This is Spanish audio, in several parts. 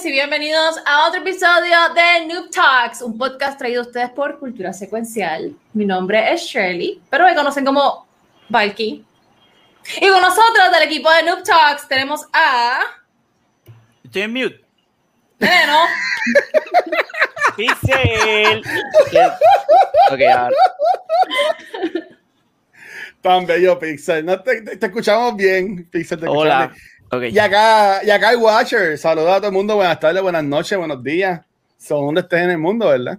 Noches y bienvenidos a otro episodio de Noob Talks, un podcast traído a ustedes por Cultura Secuencial. Mi nombre es Shirley, pero me conocen como Valky. Y con nosotros del equipo de Noob Talks tenemos a... Estoy en mute. Neno. Pixel. ok, ahora. Tan bello, Pixel. No te, te- te escuchamos bien, Pixel. te Hola. escuchamos. Y acá, y acá hay Watcher. Saludos a todo el mundo. Buenas tardes, buenas noches, buenos días. Son donde estés en el mundo, ¿verdad?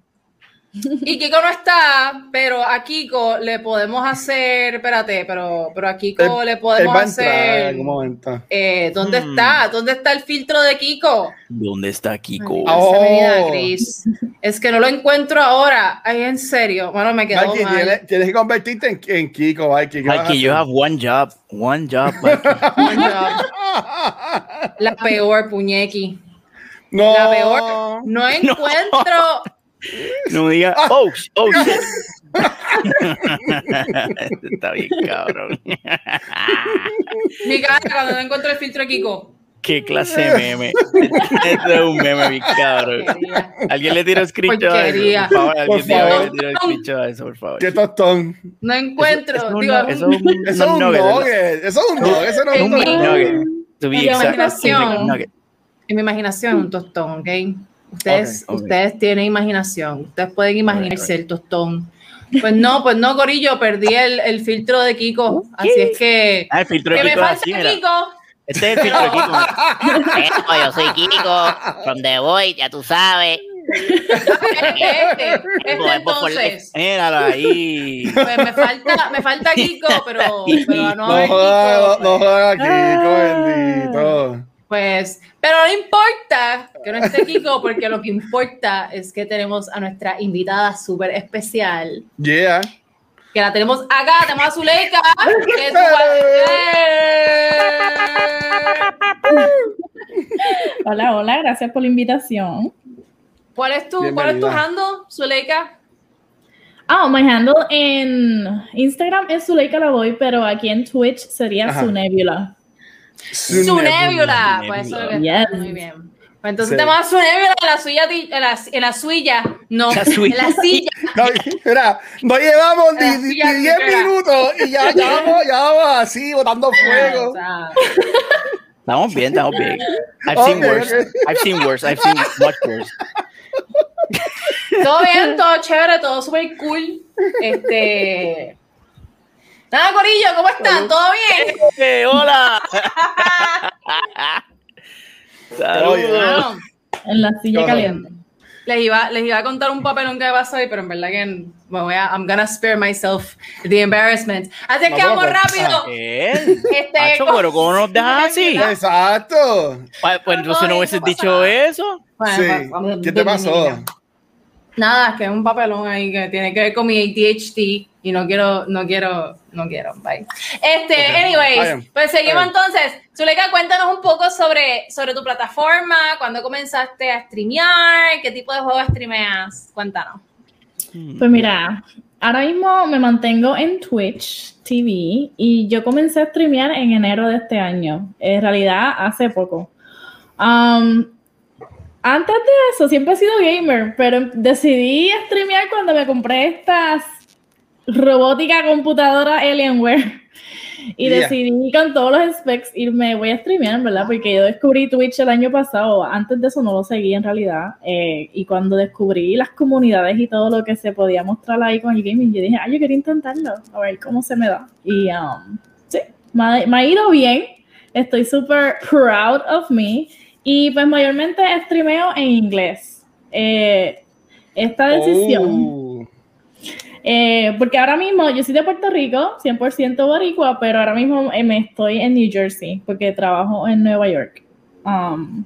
Y Kiko no está, pero a Kiko le podemos hacer... Espérate, pero, pero a Kiko le podemos en hacer... algún momento. Eh, ¿Dónde Hmm. está? ¿Dónde está el filtro de Kiko? ¿Dónde está Kiko? Oh. sea venida, Chris. Es que no lo encuentro ahora. Ay, en serio. Bueno, me quedó Mikey, mal. tienes, tienes que convertirte en, en Kiko, Mikey. ¿qué vas a Mikey, you have one job. One job, job. La peor, puñequi. No. La peor. No encuentro. No diga, oh, sh- oh, shit. Está bien, cabrón. Mi cara cuando no encuentro el filtro Kiko. ¿Qué clase de meme? Esto es un meme, bien cabrón. Porquería. ¿Alguien le tira screenshot a eso? Por favor, alguien Por favor. le tira screenshot a eso, por favor. Qué tostón. No encuentro. Eso- eso Digo, no- eso es un- Eso es un nugget, ¿verdad? nugget. Eso es un nugget. Eso no es un un nugget. Be Mi imaginación. un nugget. en mi imaginación un tostón, ¿ok? Ustedes, ustedes tienen imaginación. Ustedes pueden imaginarse el tostón. Pues no, pues no, Corillo, perdí el, el filtro de Kiko. Así es que. Ah, el filtro de me Kiko es falta así. Kiko. Este es el filtro de Kiko. Esto, yo soy Kiko, from The Void, ya tú sabes. Este, este por entonces. Míralo ahí. Pues me falta, me falta Kiko, pero, pero no No jodas, Kiko, no jodas, Kiko, bendito. Pues, pero no importa que no esté Kiko, porque lo que importa es que tenemos a nuestra invitada súper especial, Yeah. que la tenemos acá, tenemos a Zuleika, que es Hola, hola, gracias por la invitación. ¿Cuál es tu, cuál es tu handle, Zuleika? Ah, my handle en Instagram es Zuleika la voy, pero aquí en Twitch sería Ajá. Su nebula. Su nebula. Su Pues eso es lo que nebula. está muy bien. Pues entonces Sí. tenemos a su nebula en la suya, en la, en la suya, no, La suya. en la silla. No, mira, no llevamos ni Ah, ni- ya, ni 10 espera. minutos y ya, ya, vamos, ya vamos así, botando O fuego. Estamos bien, estamos bien. I've seen Ok, worse. ok. I've seen worse. I've seen much worse. todo bien, todo chévere, todo súper cool. Este. Nada, Corillo, ¿cómo están? ¿Todo bien? Eh, hola. Saludos. Bueno, En la silla caliente. les iba, les iba a contar un papelón que pasó hoy, pero en verdad que me voy a, I'm gonna spare myself the embarrassment. Así es que vamos pues, rápido. ¿Qué? Este, Macho, con- pero ¿cómo nos dejas así? Exacto. Pues pues, entonces no hubieses no pasa dicho nada. eso. Bueno, Sí. pues, vamos- ¿Qué te pasó? Nada, que es un papelón ahí que tiene que ver con mi ADHD y no quiero, no quiero, no quiero, bye. Este, anyways, pues seguimos entonces. Zuleika, cuéntanos un poco sobre, sobre tu plataforma, cuándo comenzaste a streamear, qué tipo de juegos streameas, cuéntanos. Pues mira, ahora mismo me mantengo en Twitch TV y yo comencé a streamear en enero de este año. En realidad, hace poco. Um, antes de eso, siempre he sido gamer, pero decidí streamear cuando me compré estas robótica computadora Alienware. Y Yeah. decidí con todos los specs irme, voy a streamear, ¿verdad? Porque yo descubrí Twitch el año pasado, antes de eso no lo seguí en realidad. eh, y cuando descubrí las comunidades y todo lo que se podía mostrar ahí con el gaming, yo dije, ah, yo quería intentarlo, a ver cómo se me da. Y um, sí, me ha, me ha ido bien, estoy súper proud of me. Y pues mayormente streameo en inglés. Eh, esta decisión. Oh. Eh, porque ahora mismo yo soy de Puerto Rico, 100% boricua, pero ahora mismo eh, me estoy en New Jersey porque trabajo en Nueva York. Um,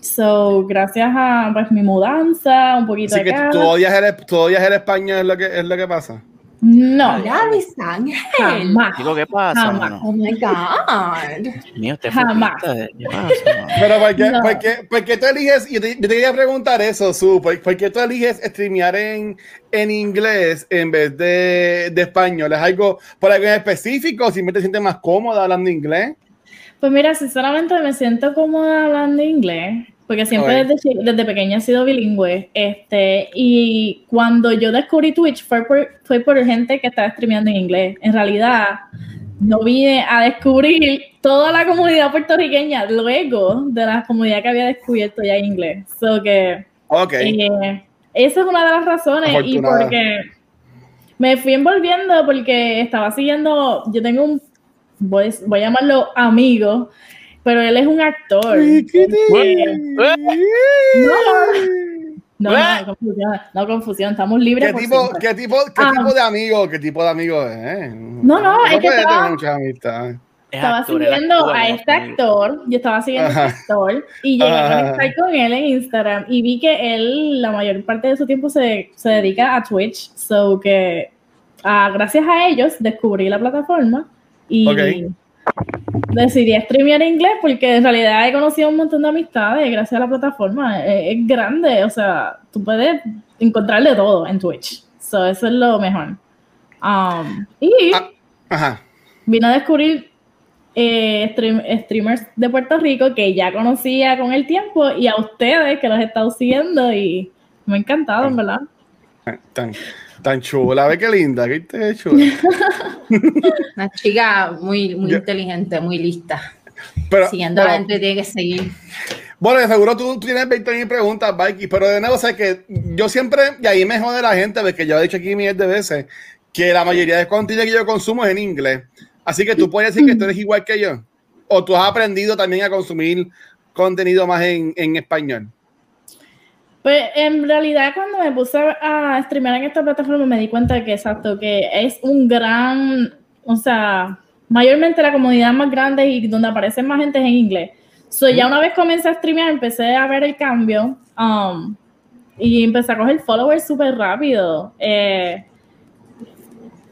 so, gracias a pues, mi mudanza, un poquito Así que acá. tú odias el, tú odias el español, es lo que, es lo que pasa. No, Luis Ángel. jamás. Chico, ¿qué pasa? Jamás. mano? Oh my God. Mío, usted Jamás. ¿Qué pasa? Pero ¿por qué, No. por qué- por qué tú eliges? Yo te, yo te quería preguntar eso, Su. ¿Por, por qué tú eliges streamear en, en inglés en vez de, de español? ¿Es algo por algo en específico? ¿O simplemente te sientes más cómoda hablando inglés? Pues mira, sinceramente me siento cómoda hablando inglés, porque siempre desde, desde pequeña he sido bilingüe. Este, y cuando yo descubrí Twitch fue por, fue por gente que estaba streameando en inglés. En realidad, no vine a descubrir toda la comunidad puertorriqueña luego de la comunidad que había descubierto ya en inglés. So que Ok. eh, esa es una de las razones y porque me fui envolviendo porque estaba siguiendo, yo tengo un, voy, voy a llamarlo amigo, pero él es un actor. No, no, no, confusión, no confusión, estamos libres ¿Qué por tipo, siempre. qué, tipo, qué Ah. tipo de amigo? ¿Qué tipo de amigo es? No, no, es que puede estaba- amistades. Es estaba actor, siguiendo a no este actor, yo estaba siguiendo a este actor y llegué Ajá. a conectar con él en Instagram y vi que él la mayor parte de su tiempo se, se dedica a Twitch, so que ah, gracias a ellos descubrí la plataforma y. decidí streamear inglés porque en realidad he conocido un montón de amistades gracias a la plataforma, es, es grande, o sea, tú puedes encontrar de todo en Twitch, so eso es lo mejor. Um, y Ah. Ajá. vine a descubrir eh, stream- streamers de Puerto Rico que ya conocía con el tiempo y a ustedes que los he estado siguiendo y me ha encantado, en verdad. Tan, tan chula. Ve qué linda. Qué te- chula. Una chica muy, muy Yo- inteligente, muy lista. Pero, Siguiendo la gente tiene que seguir. Bueno, de seguro tú, tú tienes 20 mil preguntas, Mikey, pero de nuevo, o sea, que yo siempre, y ahí me jode la gente, porque yo he dicho aquí miles de veces, que la mayoría de contenido que yo consumo es en inglés. Así que tú puedes decir que tú eres igual que yo. O tú has aprendido también a consumir contenido más en, en español. Pues en realidad cuando me puse a streamear en esta plataforma me di cuenta que exacto, que es un gran, o sea, mayormente la comunidad más grande y donde aparecen más gente es en inglés. So, ya una vez comencé a streamear, empecé a ver el cambio um, y empecé a coger followers súper rápido. Eh,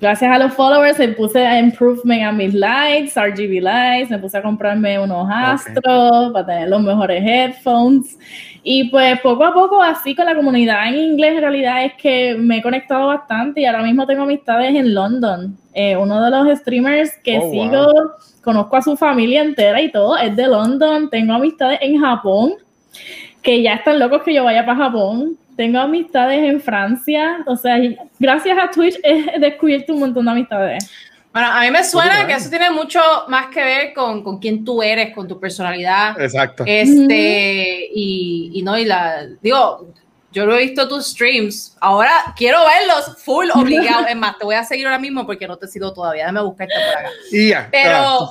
gracias a los followers me puse a improvement a mis likes, RGB likes, me puse a comprarme unos astros para tener los mejores headphones. Y pues poco a poco, así con la comunidad en inglés, en realidad es que me he conectado bastante y ahora mismo tengo amistades en London. Eh, uno de los streamers que Oh, wow. sigo, conozco a su familia entera y todo, es de London. Tengo amistades en Japón, que ya están locos que yo vaya para Japón. Tengo amistades en Francia. O sea, gracias a Twitch he descubierto un montón de amistades. Bueno, a mí me suena que eso tiene mucho más que ver con, con quién tú eres, con tu personalidad. Exacto. Este, y, y no, y la, digo, yo lo he visto tus streams, ahora quiero verlos full obligado. Es más, te voy a seguir ahora mismo porque no te sigo todavía, déjame buscarte por acá. Y ya. Ah, Pero,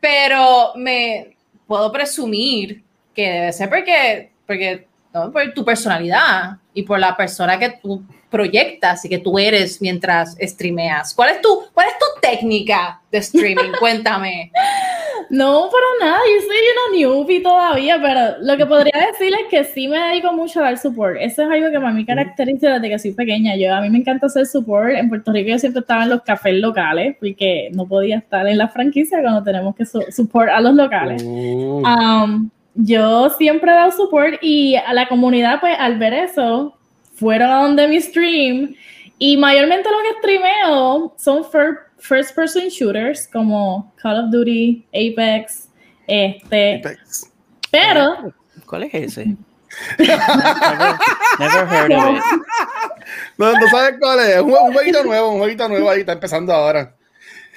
pero me puedo presumir que debe ser porque, porque no, por tu personalidad y por la persona que tú proyectas y que tú eres mientras streameas. ¿Cuál es tu, cuál es tu técnica de streaming? Cuéntame. No, para nada, yo soy una newbie todavía, pero lo que podría decir es que sí me dedico mucho a dar support. Eso es algo que a mí caracteriza desde que soy pequeña. Yo, a mí me encanta hacer support. En Puerto Rico yo siempre estaba en los cafés locales, porque no podía estar en la franquicia cuando tenemos que su- support a los locales. Uh, Um, yo siempre he dado support y a la comunidad, pues al ver eso, fueron a donde mi stream y mayormente lo que streameo son fir- first person shooters como Call of Duty, Apex, este, Apex. pero ¿Cuál es ese? never, never heard of it. No, no sabes cuál es. Un, un jueguito nuevo, un jueguito nuevo ahí, está empezando ahora.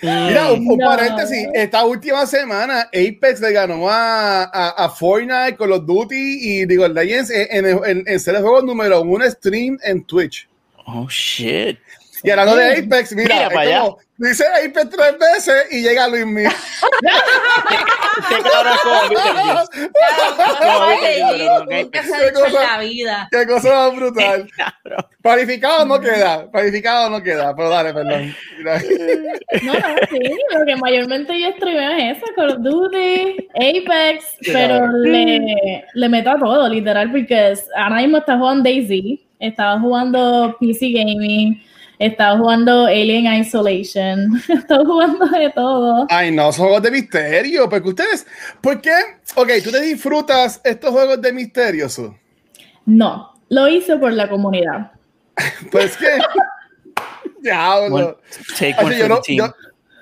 Mira, un, un No. paréntesis. Esta última semana, Apex le ganó a, a, a Fortnite, Call of Duty y League of Legends en, en, en, en ser el juego número uno stream en Twitch. Oh, shit. Y hablando de Apex, mira, Mira es para allá. como, dice Apex tres veces y llega Luis Miguel. Qué en la vida. Qué cosa más brutal. Cabrón. Planificado no queda, planificado no queda, pero dale, perdón. No, no, sí, lo que mayormente yo streameo es eso, Call of Duty, Apex, Sí, pero le, le meto a todo, literal, porque ahora mismo está jugando Daisy, estaba jugando PC Gaming, He estado jugando Alien Isolation. He estado jugando de todo. Ay, no, son juegos de misterio. Porque ustedes, ¿por qué? Ok, tú te disfrutas estos juegos de misterio, Su? No, lo hice por la comunidad. Pues que. Diablo. One- take one yo, for no, the team. yo,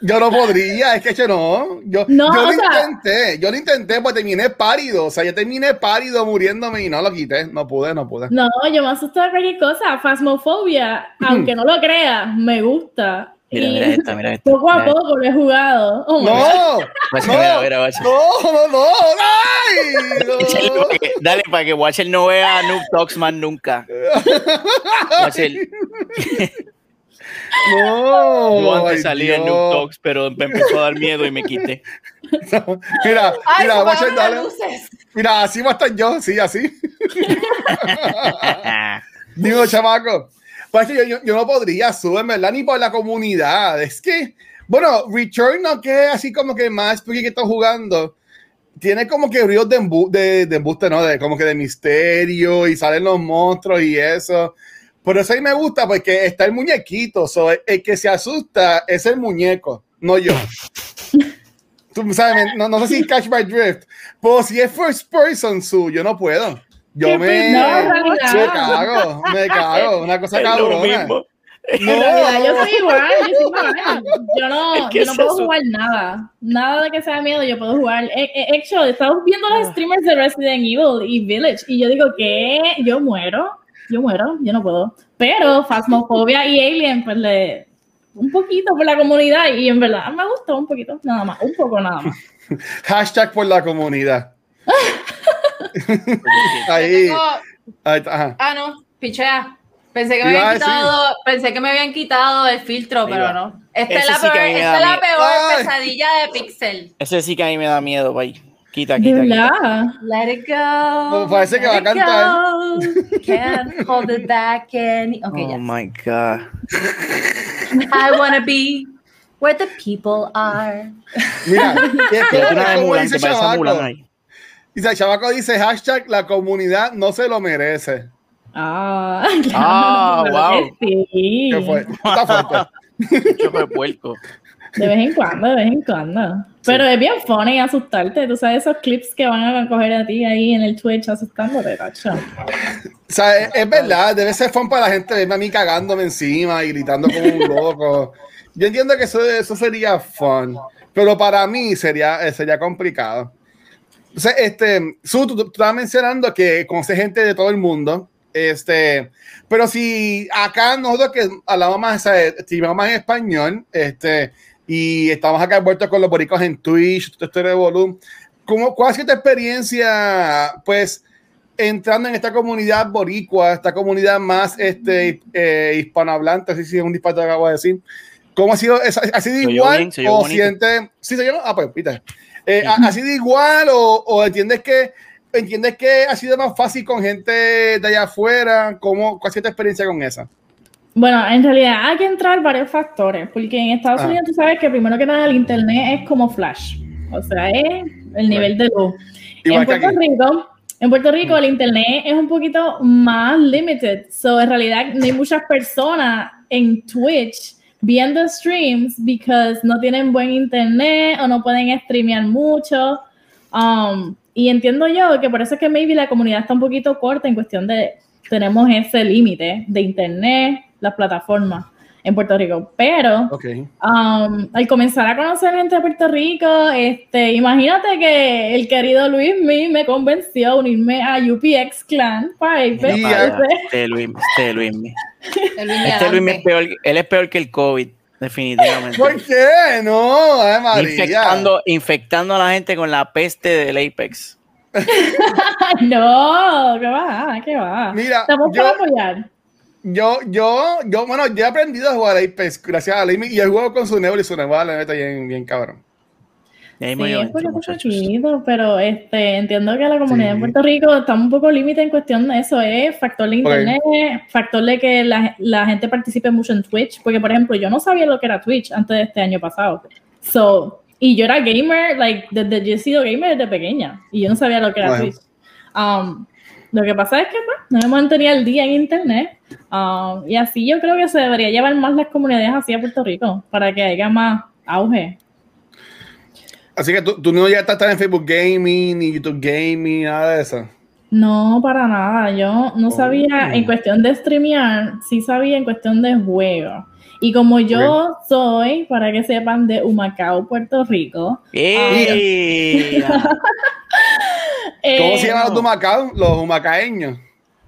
yo no podría, es que yo no. Yo, No, yo lo sea- intenté, yo lo intenté, pues terminé pálido. O sea, yo terminé pálido muriéndome y no lo quité. No pude, no pude. No, yo me asusto de cualquier cosa. Phasmophobia, aunque no lo creas, me gusta. Mira, y mira esta, mira esta. poco a poco lo he jugado. Oh. No, no, no, no, no, ay, no. Dale para que Watcher no vea a Noob Talks más nunca. Watcher, No, yo antes salí en. Noob Talks, pero me empezó a dar miedo y me quité. Mira, Ay, mira, dale. luces. Mira, así va a estar yo, sí, así. Digo, chamaco. Pues que yo, yo, yo no podría subir, en verdad, ni por la comunidad. Es que, bueno, Return no que es así como que más porque que está jugando. Tiene como que ríos de, embu de, de embuste, ¿no? De, como que de misterio y salen los monstruos y eso. Por eso a mí me gusta porque está el muñequito. So, el, el que se asusta es el muñeco, no yo. Tú sabes, no, no sé si catch my drift. Pero si es first person, su, yo no puedo. Yo me, pena, en realidad. me cago, me cago. Una cosa cabrona. En realidad, yo soy igual, yo soy igual. Yo no, Es que yo no es puedo eso. jugar nada. Nada de que sea miedo, yo puedo jugar. Eh, eh, estamos viendo los streamers de Resident Evil y Village y yo digo, ¿qué? Yo muero. Yo muero, yo no puedo. Pero Phasmophobia y Alien, pues le. Un poquito por la comunidad y en verdad me gustó un poquito, nada más, un poco nada más. Hashtag por la comunidad. Ahí. tengo- ahí está, ajá. Ah, no, pichea. Pensé que me habían quitado, pensé que me habían quitado el filtro, pero no. Esta es la sí peor, esta es la peor pesadilla de Pixel. Ese sí que a mí me da miedo, bye. Quita, quita, quita. Let it go. Pues parece que va a let it cantar. go, Can't hold it back any. Ok, Oh ya. my god. I wanna be where the people are. Mira, es Pero como, no dice ahí. Dice, el Chavaco dice hashtag la comunidad no se lo merece. Ah, Ah, claro wow. Sí. ¿Qué fue? Está fuerte. Choco de puerco. De vez en cuando, de vez en cuando. Pero es bien funny asustarte. Tú sabes esos clips que van a coger a ti ahí en el Twitch asustándote, tacho. O sea, es, es verdad, debe ser fun para la gente verme a mí cagándome encima y gritando como un loco. Yo entiendo que eso, eso sería fun, pero para mí sería, eh, sería complicado. Entonces, este, Su, tú, tú estabas mencionando que conoces gente de todo el mundo, este, pero si acá nosotros que hablamos más, o sea, estimamos más en español, este, y estamos acá envueltos con los boricos en Twitch, todo de volumen, ¿cómo, ¿cuál sido tu experiencia, pues, entrando en esta comunidad boricua, esta comunidad más este, eh, hispanohablante, así si es un disparate que acabo de decir. ¿Cómo ha sido? ¿Es- ¿Ha sido igual bien, o bonito. siente? Sí, se oyó. Ah, pues, pita. Eh, ¿ha, ha sido igual o, o entiendes que entiendes que ha sido más fácil con gente de allá afuera? ¿Cómo, ¿Cuál ha sido tu experiencia con esa? Bueno, en realidad hay que entrar varios factores, porque en Estados Ah. Unidos tú sabes que primero que nada el internet es como flash, o sea, es el nivel de luz. En Puerto. Rico, en Puerto Rico el internet es un poquito más limited, so en realidad no hay muchas personas en Twitch viendo streams because no tienen buen internet o no pueden streamear mucho. Um, y entiendo yo que por eso es que maybe la comunidad está un poquito corta en cuestión de tenemos ese límite de internet, las plataformas en Puerto Rico. Pero um, al comenzar a conocer gente de Puerto Rico, este, imagínate que el querido Luis me, me convenció a unirme a UPX Clan para ir Y Mira, ya. para acá. Este Luis, este Luis. Este Luis es peor, él es peor que el COVID, definitivamente. ¿Por qué? No, ay María. Infectando, infectando a la gente con la peste del Apex. no, ¿qué va? ¿Qué va? Mira, Estamos yo- para apoyar. Yo, yo, yo, bueno, yo he aprendido a jugar Apex gracias a Limit y el juego con su Nebula y su Nebula le mete bien, bien cabrón. Sí, me es poquito, pero este, entiendo que la comunidad Sí. en Puerto Rico está un poco límite en cuestión de eso, es factor de internet, factor de que la, la gente participe mucho en Twitch, porque por ejemplo, yo no sabía lo que era Twitch antes de este año pasado. So, y yo era gamer, like, desde yo he sido gamer desde pequeña, y yo no sabía lo que era Bueno. Twitch. Um, Lo que pasa es que pues, no me mantenía el día en internet. ah, y así yo creo que se debería llevar más las comunidades hacia Puerto Rico para que haya más auge. Así que tú, tú no ya estás en Facebook Gaming, ni YouTube Gaming, nada de eso. No, para nada. Yo no sabía en cuestión de streamear, sí sabía en cuestión de juego. Y como yo soy, para que sepan, de Humacao, Puerto Rico. ¡Ey! ¿Cómo eh, se llaman los Humacao? Los humacaeños.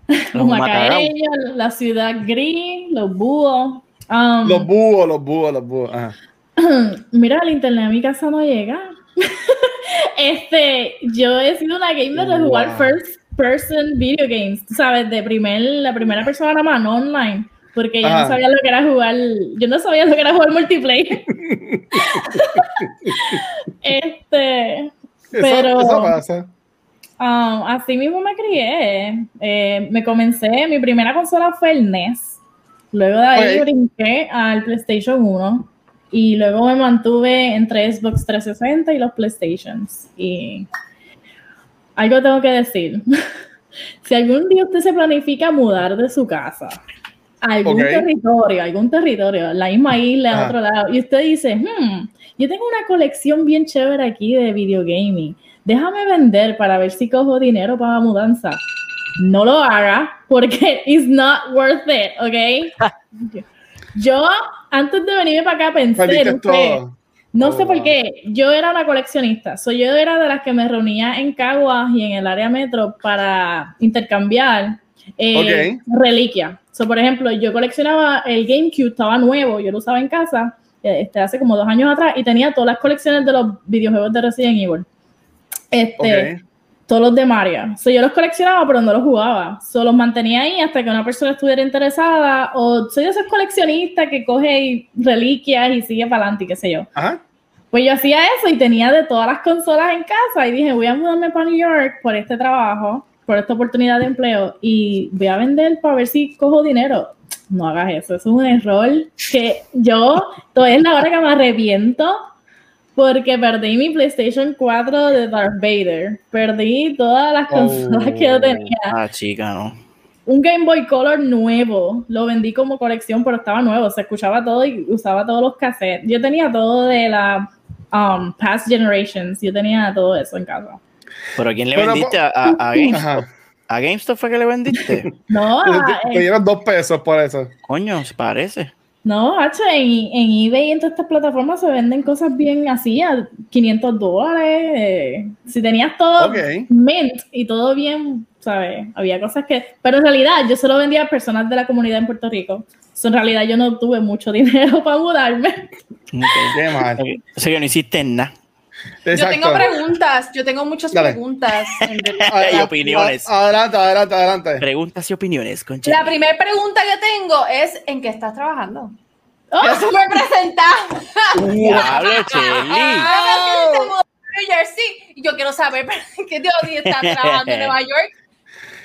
Los Humacaeños, la ciudad gris, los búhos. Um, Los búhos, los búhos, los búhos. Ajá. Mira, el internet a mi casa no llega. este, yo he sido una gamer de jugar first person video games, sabes, de primer, la primera persona nada más, no online, porque yo Ajá. no sabía lo que era jugar, yo no sabía lo que era jugar multiplayer. este, Eso, Pero- eso pasa. Um, así mismo me crié. Eh, me comencé, mi primera consola fue el NES. Luego de ahí Ok. brinqué al PlayStation 1 y luego me mantuve entre Xbox 360 y los PlayStations. Y algo tengo que decir. si algún día usted se planifica mudar de su casa a algún territorio, algún territorio, la misma isla, a otro lado, y usted dice, hmm, yo tengo una colección bien chévere aquí de videogaming, déjame vender para ver si cojo dinero para la mudanza. No lo haga porque it's not worth it, ¿ok? Yo, antes de venirme para acá, pensé, no sé, Oh, sé por qué, yo era una coleccionista, so, yo era de las que me reunía en Caguas y en el área metro para intercambiar eh, reliquias. So, por ejemplo, yo coleccionaba el GameCube, estaba nuevo, yo lo usaba en casa eh, este, hace como dos años atrás y tenía todas las colecciones de los videojuegos de Resident Evil. Este, Ok. todos los de Mario. So, yo los coleccionaba, pero no los jugaba. Solo los mantenía ahí hasta que una persona estuviera interesada. O soy de esos coleccionistas que coge y- reliquias y sigue para adelante, qué sé yo. Ajá. Pues yo hacía eso y tenía de todas las consolas en casa y dije, voy a mudarme para New York por este trabajo, por esta oportunidad de empleo y voy a vender para ver si cojo dinero. No hagas eso, eso es un error que yo, todavía es la hora que me arrepiento porque perdí mi PlayStation 4 de Darth Vader, perdí todas las Oh. consolas que yo tenía Ah, chica, no. un Game Boy Color nuevo. Lo vendí como colección, pero estaba nuevo. Se escuchaba todo y usaba todos los cassettes. Yo tenía todo de la um, Past Generations. Yo tenía todo eso en casa. ¿Pero a quién le Pero, vendiste? ¿A, a, a GameStop? ¿A GameStop fue que le vendiste? No, Te, ah, te- eh, te dieron dos pesos por eso. Coño, se parece. No, Hacho, en, en eBay y en todas estas plataformas se venden cosas bien así, a 500 dólares. eh, si tenías todo Ok. mint y todo bien, ¿sabes? Había cosas que... Pero en realidad yo solo vendía a personas de la comunidad en Puerto Rico. So, en realidad yo no tuve mucho dinero para mudarme. Ok. Qué mal. O sea que no hiciste nada. Yo tengo preguntas, yo tengo muchas Dale. preguntas. en realidad. A- Y opiniones. Adelante, adelante, adelante. Preguntas y opiniones, concha. La primera pregunta que tengo es: ¿en qué estás trabajando? ¡Oh! Yo soy presentar. Diablo, Chelly. New Jersey. Y yo quiero saber ¿en qué día estás trabajando en Nueva York.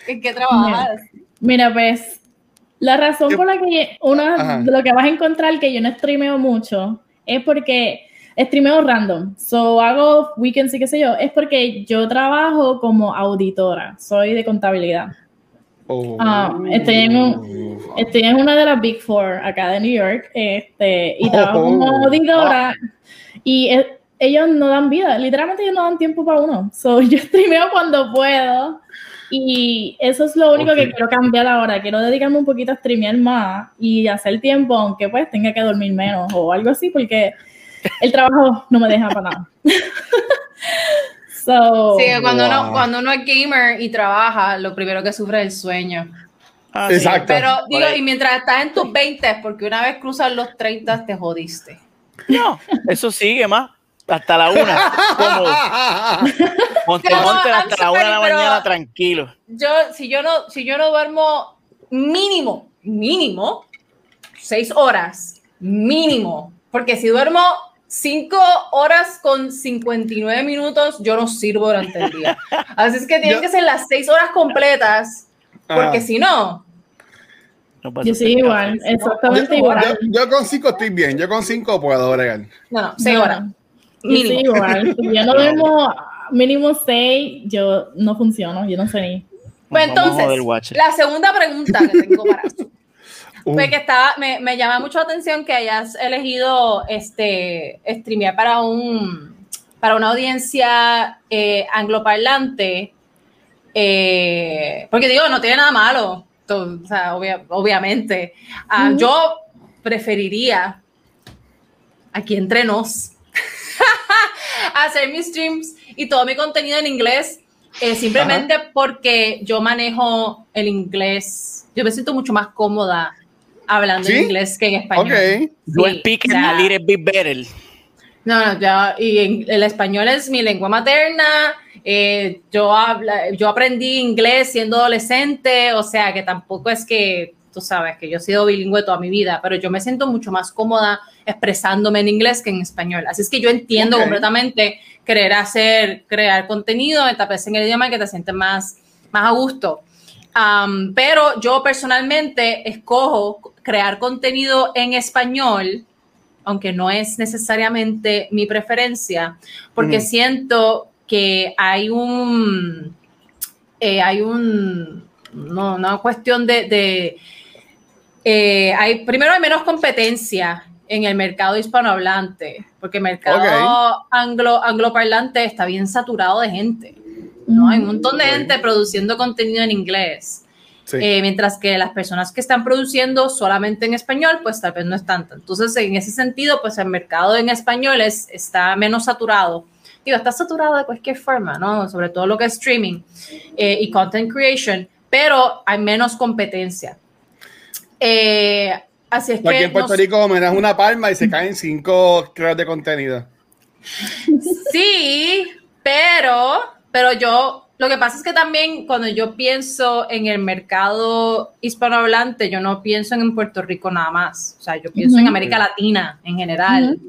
¿En qué trabajas? Mira, pues, la razón ¿Qué- por la que uno Ajá. de lo que vas a encontrar que yo no streameo mucho es porque streameo random. So hago weekends y qué sé yo. Es porque yo trabajo como auditora. Soy de contabilidad. Oh. Ah, estoy en un- Estoy en una de las Big Four acá de New York. Este, y trabajo Oh. como auditora. Y eh, ellos no dan vida. Literalmente ellos no dan tiempo para uno. So yo streameo cuando puedo. Y eso es lo único Ok. que quiero cambiar ahora. Quiero dedicarme un poquito a streamear más y hacer tiempo, aunque pues tenga que dormir menos o algo así, porque el trabajo no me deja para nada. so, Sí, cuando, uno, wow. cuando uno es gamer y trabaja, lo primero que sufre es el sueño. Ah, sí. Exacto. Pero digo, y mientras estás en tus 20, porque una vez cruzas los 30 te jodiste. No, eso sigue más. Hasta la una. No, I'm hasta la una de la mañana tranquilo. Yo, si yo no, si yo no duermo mínimo, mínimo, seis horas, mínimo, porque si duermo cinco horas con 59 minutos, yo no sirvo durante el día. Así es que tienen Yo- que ser las seis horas completas, porque Ah. si no, yo soy igual, exactamente Yo, igual. yo- yo con cinco estoy bien. Yo con cinco puedo bregar. no, no, seis No, horas. Yo soy Mínimo. igual. Si yo no duermo mínimo seis, yo no funciono, yo no sé ni. Pues entonces, la segunda pregunta que tengo para. Uh, que estaba, me, me llama mucho la atención que hayas elegido este streamear para un para una audiencia eh, angloparlante. eh, porque digo, no tiene nada malo. o sea, obvia- obviamente. Ah. Yo preferiría aquí entre nos hacer mis streams y todo mi contenido en inglés eh, simplemente porque yo manejo el inglés. Yo me siento mucho más cómoda hablando ¿Sí? en inglés que en español. Ok. You Sí, speak o sea, a little bit better. no, no, ya, y en- el español es mi lengua materna. eh, yo, habla, yo aprendí inglés siendo adolescente, o sea que tampoco es que, tú sabes, que yo he sido bilingüe toda mi vida, pero yo me siento mucho más cómoda expresándome en inglés que en español. Así es que yo entiendo completamente querer hacer, crear contenido, etapas en el idioma que te sientes más, más a gusto. Pero yo personalmente escojo crear contenido en español aunque no es necesariamente mi preferencia, porque siento que hay un, eh, hay un, no, una cuestión de, de, eh, hay, primero hay menos competencia en el mercado hispanohablante, porque el mercado anglo, angloparlante está bien saturado de gente, ¿no? Hay un montón de gente produciendo contenido en inglés. Sí. Eh, mientras que las personas que están produciendo solamente en español, pues tal vez no es tanto. Entonces, en ese sentido, pues el mercado en español es, está menos saturado. Digo, está saturado de cualquier forma, ¿no? Sobre todo lo que es streaming eh, y content creation, pero hay menos competencia. Eh, así es Aquí que... en Puerto no- Rico me das una palma y se caen cinco creadores de contenido. Sí, pero, pero yo, lo que pasa es que también cuando yo pienso en el mercado hispanohablante, yo no pienso en Puerto Rico nada más. O sea, yo pienso en. América Latina en general.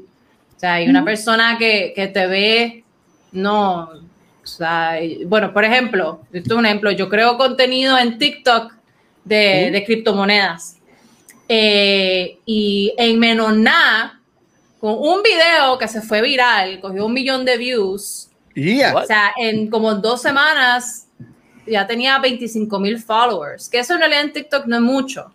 O sea, hay una persona que, que te ve, no, o sea, bueno, por ejemplo, esto es un ejemplo, yo creo contenido en TikTok de, de criptomonedas. Eh, y en menos nada, con un video que se fue viral, cogió un millón de views. Yeah. O sea, en como dos semanas ya tenía 25 mil followers, que eso en realidad en TikTok no es mucho,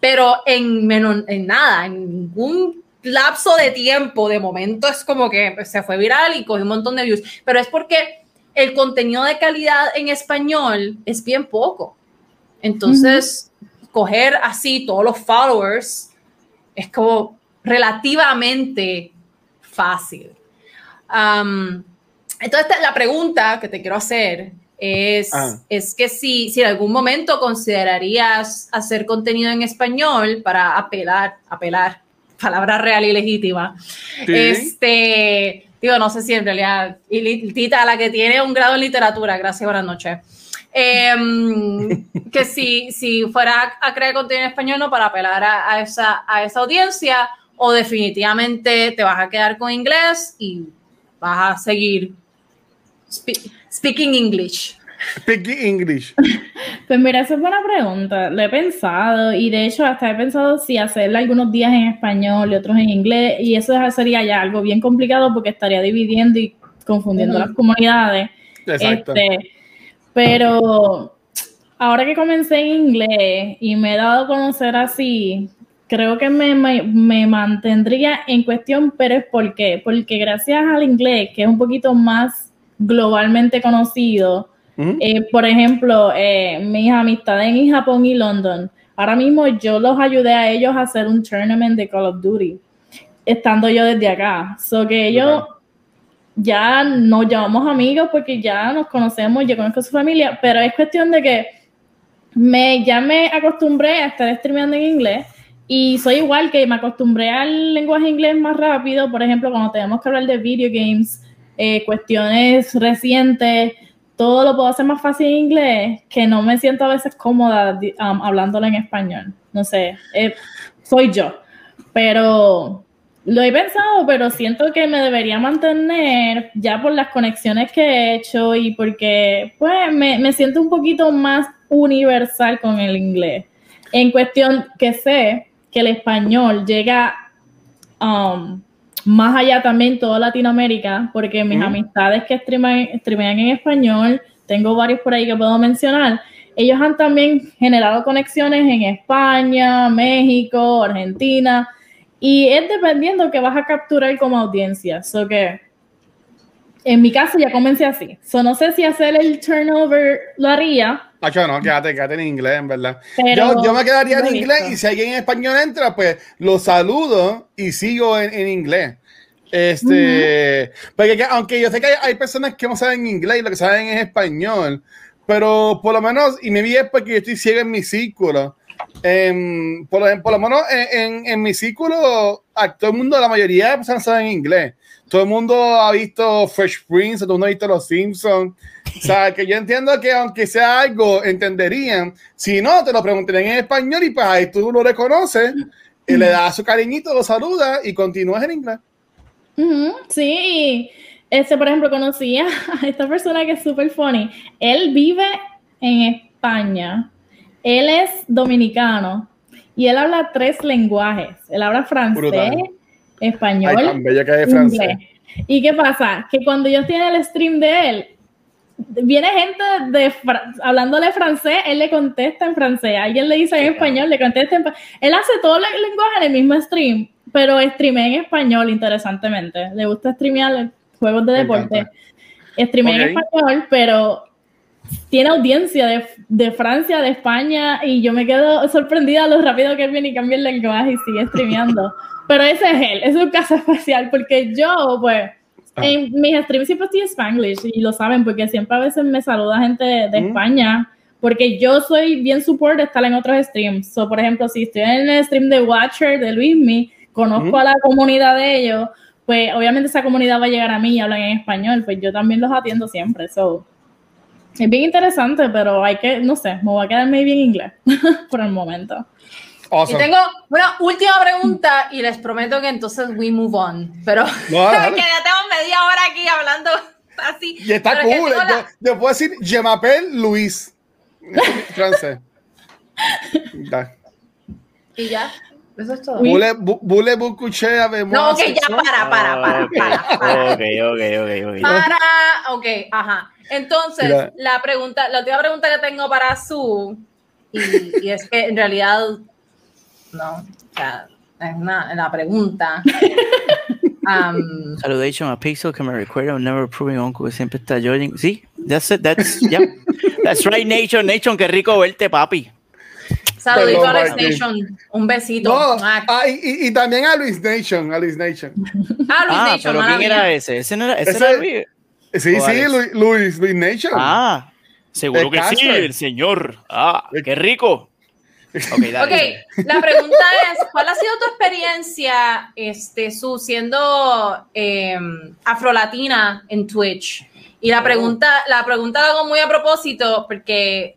pero en, menos, en nada, en ningún lapso de tiempo, de momento es como que se fue viral y cogió un montón de views, pero es porque el contenido de calidad en español es bien poco. Entonces, coger así todos los followers es como relativamente fácil. Am, entonces, la pregunta que te quiero hacer es, Ah. es que si, si en algún momento considerarías hacer contenido en español para apelar, apelar, palabra real y legítima. Sí. Este, digo, no sé si en realidad, y Tita, la que tiene un grado en literatura, gracias, buenas noches. Em, que si, si fuera a crear contenido en español, no para apelar a, a esa, a esa audiencia, o definitivamente te vas a quedar con inglés y vas a seguir spe- speaking English. Speak English. Pues mira, esa es buena pregunta. Lo he pensado y de hecho hasta he pensado si hacerla algunos días en español y otros en inglés y eso sería ya algo bien complicado porque estaría dividiendo y confundiendo las comunidades. Exacto. Este, pero ahora que comencé en inglés y me he dado a conocer así, creo que me, me- me mantendría en cuestión, pero es por qué. Porque gracias al inglés, que es un poquito más globalmente conocido, eh, por ejemplo, eh, mis amistades en Japón y London, ahora mismo yo los ayudé a ellos a hacer un tournament de Call of Duty, estando yo desde acá. So que ellos ya nos llamamos amigos porque ya nos conocemos, yo conozco a su familia, pero es cuestión de que me, ya me acostumbré a estar streameando en inglés y soy igual que me acostumbré al lenguaje inglés más rápido, por ejemplo, cuando tenemos que hablar de video games, eh, cuestiones recientes, todo lo puedo hacer más fácil en inglés, que no me siento a veces cómoda um, hablándolo en español. No sé, eh, soy yo. Pero lo he pensado, pero siento que me debería mantener ya por las conexiones que he hecho y porque pues me, me siento un poquito más universal con el inglés. En cuestión que sé que el español llega um, más allá también toda Latinoamérica, porque mis amistades que streaman, streamean en español, tengo varios por ahí que puedo mencionar, ellos han también generado conexiones en España, México, Argentina, y es dependiendo que vas a capturar como audiencia. So que en mi caso ya comencé así. So no sé si hacer el turnover lo haría. Nacho, no, quédate, quédate en inglés, en verdad. Pero yo, yo me quedaría en inglés visto. y si alguien en español entra, pues lo saludo y sigo en, en inglés. Este, porque que- aunque yo sé que hay, hay personas que no saben inglés y lo que saben es español, pero por lo menos, y me vi es porque yo estoy ciego en mi círculo. em, por, por lo menos en, en- en mi círculo, a todo el mundo, la mayoría de personas saben inglés. Todo el mundo ha visto Fresh Prince, todo el mundo ha visto Los Simpsons. O sea, que yo entiendo que aunque sea algo, entenderían. Si no, te lo preguntarían en español y pues ahí tú lo reconoces, y le das su cariñito, lo saludas y continúas en inglés. Sí, este, por ejemplo, conocí a esta persona que es súper funny. Él vive en España. Él es dominicano y él habla tres lenguajes. Él habla francés, Brutal. Español, Ay, tan bello que es francés. inglés. ¿Y qué pasa? Que cuando yo estoy en el stream de él, viene gente de Fra- hablándole francés, él le contesta en francés. Alguien le dice en español, le contesta en Él hace todo el lenguaje en el mismo stream, pero streamea en español, interesantemente. Le gusta streamear juegos de deporte. Streamea en Ok. español, pero tiene audiencia de, de Francia, de España, y yo me quedo sorprendida lo rápido que él viene y cambia el lenguaje y sigue streameando. Pero ese es él, es un caso especial, porque yo, pues, Ah. en mis streams siempre estoy en Spanglish, y lo saben, porque siempre a veces me saluda gente de, de Mm. España, porque yo soy bien support de estar en otros streams. So, por ejemplo, si estoy en el stream de Watcher, de Luismi, conozco Mm. a la comunidad de ellos, pues obviamente esa comunidad va a llegar a mí y hablan en español, pues yo también los atiendo siempre. So, es bien interesante, pero hay que, no sé, me voy a quedar muy bien inglés por el momento. Y Awesome. tengo una última pregunta y les prometo que entonces we move on. Pero No, que ya tengo media hora aquí hablando así. Y está cool. tengo la- Yo, yo puedo decir Je m'appelle Luis. Francés. Da. Y ya. Eso es todo. Voulez-vous coucher avec moi No, ok, ya para, para, para, para, para. Ok, ok, ok, ok. Para, ok, ajá. Entonces, Mira. la pregunta, la última pregunta que tengo para Su, y, y es que en realidad, no, o sea, es una, la pregunta. Am, Saludation a Pixel que me recuerda un never proving uncle que siempre está joining. Sí, that's it, that's, yeah. That's right, Nation, Nation, qué rico verte, papi. saludito a Martín. Nation. Un besito. No, Ah, y, también a Luis Nation, a Luis Nation. ah, Luis Ah, Nation, pero ¿quién mía. era ese? Ese no era, ese Ese- era Luis. Sí, sí. Luis, Luis, Luis Nation. Ah, seguro El que sí, el señor. Ah, qué rico. Ok, dale. Ok, la pregunta es, ¿cuál ha sido tu experiencia, este, Su, siendo eh, afrolatina en Twitch? Y la pregunta, la pregunta la hago muy a propósito, porque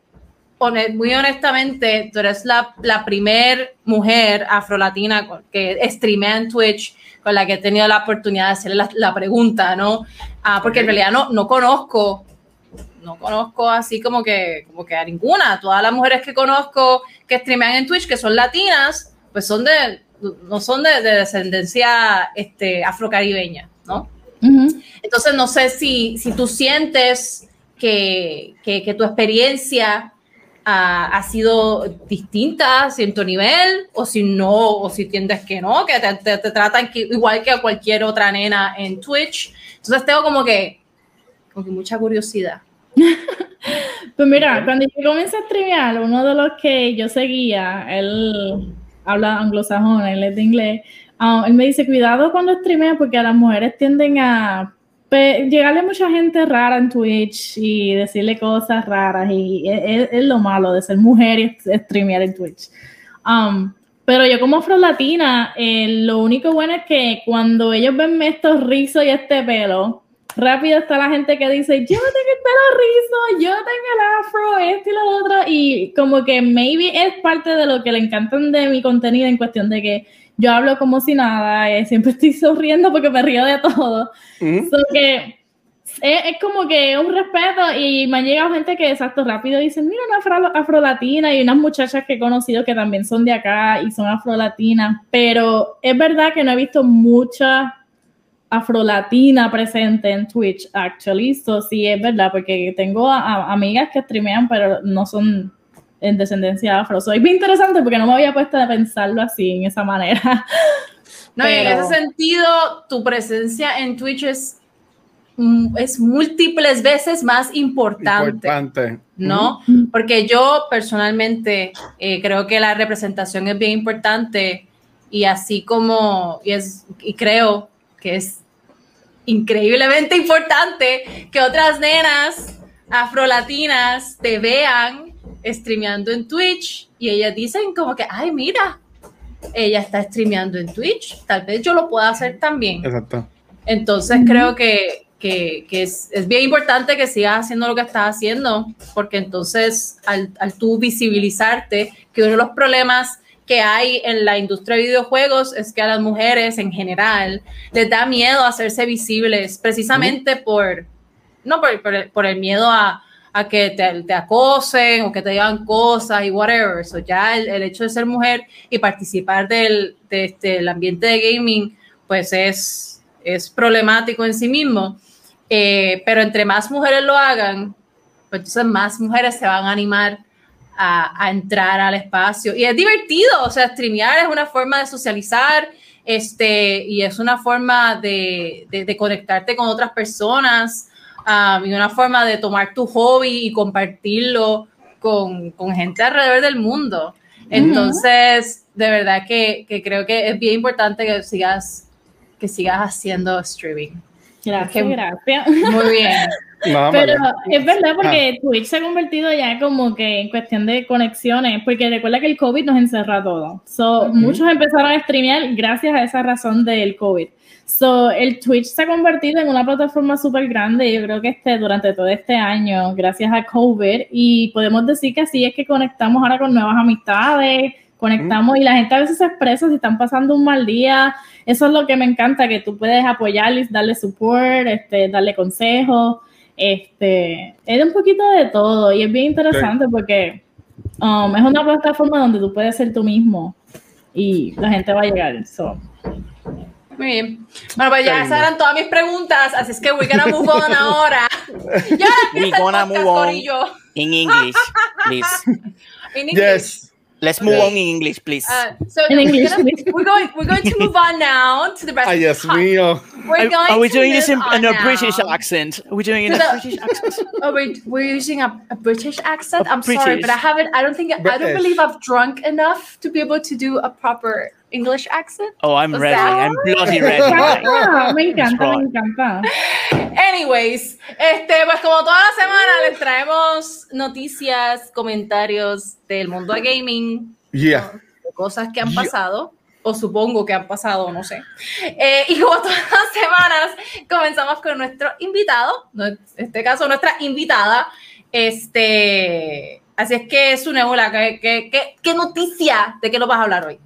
muy honestamente, tú eres la, la primer mujer afrolatina que streamea en Twitch con la que he tenido la oportunidad de hacerle la, la pregunta, ¿no? Ah, porque en realidad no, no conozco no conozco así como que, como que a ninguna. Todas las mujeres que conozco que streamean en Twitch, que son latinas, pues son de, no son de, de descendencia este, afrocaribeña, ¿no? Entonces no sé si, si tú sientes que, que, que tu experiencia ah, ha sido distinta a cierto nivel, o si no, o si entiendes que no, que te, te- te tratan que- igual que a cualquier otra nena en Twitch. Entonces tengo como que, como que mucha curiosidad. Pues mira, cuando yo comencé a streamear, uno de los que yo seguía, él habla anglosajón, él es de inglés, ah, él me dice, cuidado cuando streamea porque a las mujeres tienden a pe- llegarle mucha gente rara en Twitch y decirle cosas raras y es lo malo de ser mujer y streamear en Twitch. Um, pero yo como afro-latina, eh, lo único bueno es que cuando ellos ven estos rizos y este pelo, rápido está la gente que dice, yo tengo el pelo rizo, yo tengo el afro, esto y lo otro, y como que maybe es parte de lo que le encantan de mi contenido en cuestión de que yo hablo como si nada, eh, siempre estoy sonriendo porque me río de todo. Mm. So que es, es como que un respeto y me han llegado gente que exacto rápido dicen, mira una afro, afrolatina y unas muchachas que he conocido que también son de acá y son afrolatinas, pero es verdad que no he visto muchas afrolatina presente en Twitch, actually. So, sí, es verdad, porque tengo a- a- amigas que streamean, pero no son en descendencia afro. So, es bien interesante porque no me había puesto a pensarlo así, en esa manera. No, y en ese sentido, tu presencia en Twitch es, mm, es múltiples veces más importante. Importante. ¿no? Porque yo personalmente eh, creo que la representación es bien importante y así como, y, es, y creo que es increíblemente importante que otras nenas afrolatinas te vean streameando en Twitch y ellas dicen como que, ay, mira, ella está streameando en Twitch, tal vez yo lo pueda hacer también. Exacto. Entonces creo que, que- que es, es bien importante que sigas haciendo lo que estás haciendo, porque entonces al, al tú visibilizarte, que uno de los problemas que hay en la industria de videojuegos es que a las mujeres en general les da miedo hacerse visibles, precisamente por, no por, por el, por el miedo a, a que te, te acosen o que te digan cosas y whatever. So ya el, el hecho de ser mujer y participar del de este, el ambiente de gaming, pues es, es problemático en sí mismo. Eh, pero entre más mujeres lo hagan, pues entonces más mujeres se van a animar a, a entrar al espacio. Y es divertido, o sea, streamear es una forma de socializar este, y es una forma de, de- de conectarte con otras personas um, y una forma de tomar tu hobby y compartirlo con, con gente alrededor del mundo. Entonces, de verdad que, que creo que es bien importante que sigas, que sigas haciendo streaming. Gracias, que- gracias. Muy bien. No, Pero es verdad porque Twitch se ha convertido ya como que en cuestión de conexiones, porque recuerda que el COVID nos encerró a todos. So, Muchos empezaron a streamear gracias a esa razón del COVID. So, el Twitch se ha convertido en una plataforma súper grande, yo creo que este, durante todo este año, gracias a COVID, y podemos decir que así es que conectamos ahora con nuevas amistades, conectamos y la gente a veces se expresa si están pasando un mal día. Eso es lo que me encanta, que tú puedes apoyarles, darle support, este, darle consejos. Este, es un poquito de todo y es bien interesante porque um, es una plataforma donde tú puedes ser tú mismo y la gente va a llegar. So. Muy bien. Bueno, pues ya esas eran todas mis preguntas, así es que we're gonna move on ahora. Ya We empieza el gonna move on in English, please. In English. Yes. Let's move Yes. on in English, please. Uh, so In we're, English, gonna- please. we're going we're going to move on now to the rest Ay, of Dios the talk. mío. We're Are, going are we to doing this in, in a on British accent? Are we doing it in a the- British accent? Oh, wait, we're using a, a British accent. A I'm sorry, but I haven't. I don't think. I don't believe I've drunk enough to be able to do a proper English accent. Oh, I'm ready. I'm bloody ready. Ah, me encanta, me encanta. Anyways, este, pues como toda la semana les traemos noticias, comentarios del mundo de gaming, Yeah. cosas que han Yeah. pasado, o supongo que han pasado, no sé. Eh, y como todas las semanas, comenzamos con nuestro invitado, no- en este caso nuestra invitada. Este, así es que, Sunebula, ¿qué, qué, qué, qué noticia de qué nos vas a hablar hoy?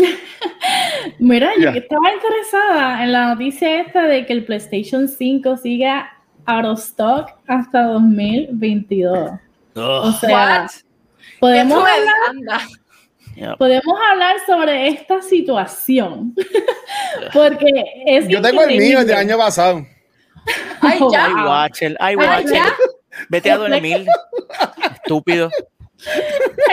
Mira, yo Ya. estaba interesada en la noticia esta de que el PlayStation 5 siga out of stock hasta 2022. O sea, What? podemos ¿Qué tú hablar, yeah. podemos hablar sobre esta situación. Porque es Yo tengo el mío del año pasado. Ay, ya. It. I Ay, watch ya. it. Vete a Don Mil. Estúpido.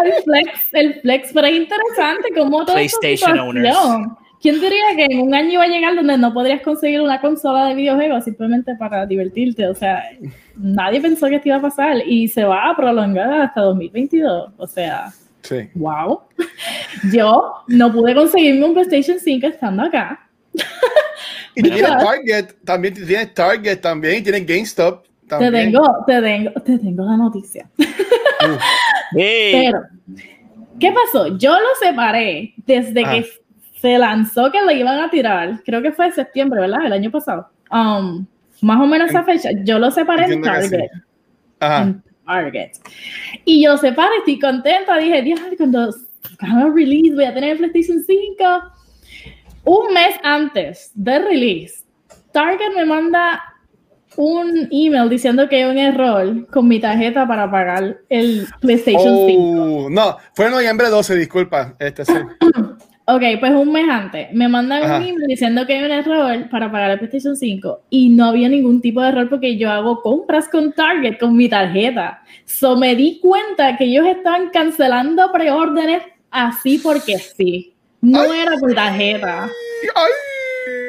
El flex, el flex, pero es interesante como toda esta PlayStation situación. ¿Quién diría que en un año iba a llegar donde no podrías conseguir una consola de videojuegos simplemente para divertirte? O sea, nadie pensó que esto iba a pasar y se va a prolongar hasta 2022. O sea, Sí. wow. Yo no pude conseguirme un PlayStation 5 estando acá. Y tú tienes. Target, también tienes Target también, y tienes GameStop Te también. tengo, te tengo, te tengo la noticia. Hey. Pero, ¿qué pasó? Yo lo separé desde Ah. que se lanzó que lo iban a tirar. Creo que fue en septiembre, ¿verdad? El año pasado. Um, más o menos esa fecha. Yo lo separé en sí. Target. Ajá. En Target. Y yo separé, estoy contenta. Dije, Dios, cuando haga release voy a tener el PlayStation 5. Un mes antes del release, Target me manda un email diciendo que hay un error con mi tarjeta para pagar el PlayStation 5. Oh, no, fue noviembre 12, disculpa. Este sí. Ok, pues un mes antes me mandan Ajá. un email diciendo que hay un error para pagar el PlayStation 5 y no había ningún tipo de error porque yo hago compras con Target con mi tarjeta. So me di cuenta que ellos estaban cancelando preórdenes así porque sí. No era por tarjeta. Ay.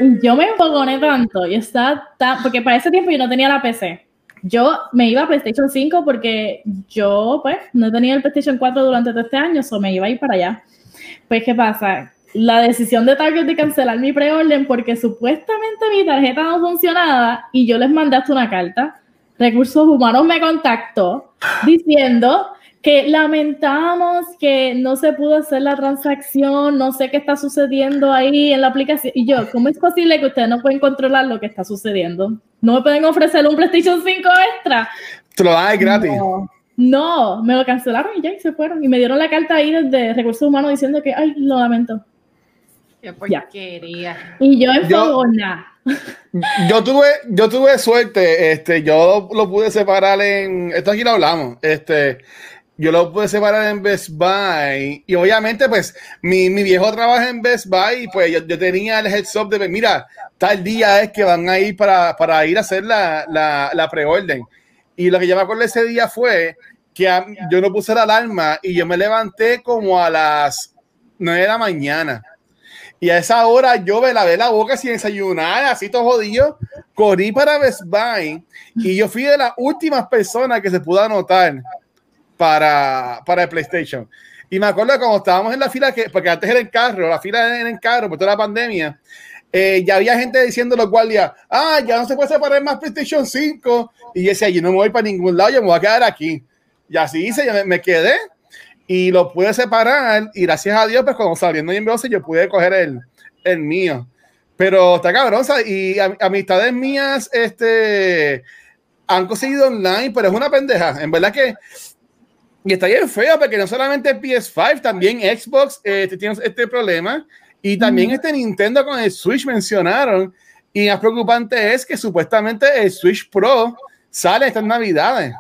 Y Yo me enfogoné tanto, estaba tan, porque para ese tiempo yo no tenía la PC. Yo me iba a PlayStation 5 porque yo, pues, no tenía el PlayStation 4 durante todo este año, o me iba a ir para allá. Pues, ¿qué pasa? La decisión de Target de cancelar mi preorden porque supuestamente mi tarjeta no funcionaba y yo les mandé hasta una carta. Recursos Humanos me contactó diciendo que lamentamos que no se pudo hacer la transacción, no sé qué está sucediendo ahí en la aplicación. Y yo, ¿cómo es posible que ustedes no pueden controlar lo que está sucediendo? ¿No me pueden ofrecer un PlayStation 5 extra? Te lo dan gratis. No, no, me lo cancelaron y ya y se fueron. Y me dieron la carta ahí desde Recursos Humanos diciendo que, ay, lo lamento. Qué porquería. Y yo en Yo- fogona. Yo tuve, yo tuve suerte, este, yo lo pude separar en, esto aquí lo hablamos, este, yo lo pude separar en Best Buy y obviamente pues mi, mi viejo trabaja en Best Buy y pues yo, yo tenía el heads up de, mira, tal día es que van a ir para, para ir a hacer la, la, preorden. Y lo que yo me acuerdo ese día fue que yo no puse la alarma y yo me levanté como a las 9 de la mañana. Y a esa hora yo me lavé la boca sin desayunar, así todo jodido. Corrí para Best Buy y yo fui de las últimas personas que se pudo anotar para, para el PlayStation. Y me acuerdo cuando estábamos en la fila, que, porque antes era en carro, la fila era en carro por toda la pandemia, eh, ya había gente diciendo los guardias, ah, ya no se puede separar más PlayStation 5. Y yo decía, yo no me voy para ningún lado, yo me voy a quedar aquí. Y así hice, yo me, me quedé y lo pude separar. Y gracias a Dios, pues cuando saliendo en 12, yo pude coger el, el mío. Pero está cabrón, y am- amistades mías este, han conseguido online, pero es una pendeja. En verdad que y está bien feo porque no solamente PS5, también Xbox eh, tiene este problema y también este Nintendo con el Switch mencionaron. Y más preocupante es que supuestamente el Switch Pro sale estas navidades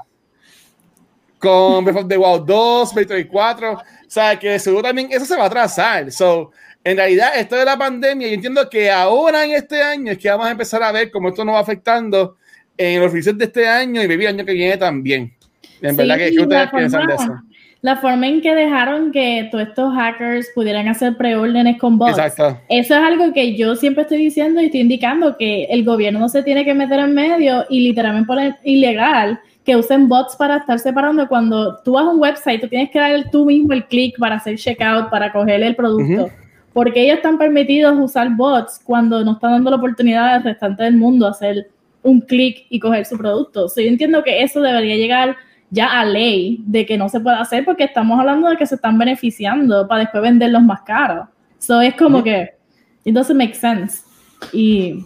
con Breath of the Wild 2, Metroid 4. O sea, que seguro también eso se va a atrasar. So, en realidad, esto de la pandemia, yo entiendo que ahora en este año es que vamos a empezar a ver cómo esto nos va afectando en los releases de este año y el año que viene también. En Sí, verdad que, y ¿qué ustedes la piensan de forma- eso? La forma en que dejaron que todos estos hackers pudieran hacer preórdenes con bots. Exacto. Eso es algo que yo siempre estoy diciendo y estoy indicando que el gobierno no se tiene que meter en medio y literalmente poner ilegal que usen bots para estar separando. Cuando tú vas a un website, tú tienes que dar tú mismo el clic para hacer checkout, para coger el producto. Porque ellos están permitidos usar bots cuando no están dando la oportunidad al restante del mundo hacer un clic y coger su producto. So, yo entiendo que eso debería llegar ya a ley de que no se puede hacer porque estamos hablando de que se están beneficiando para después venderlos más caros. So es como que it doesn't make sense. Y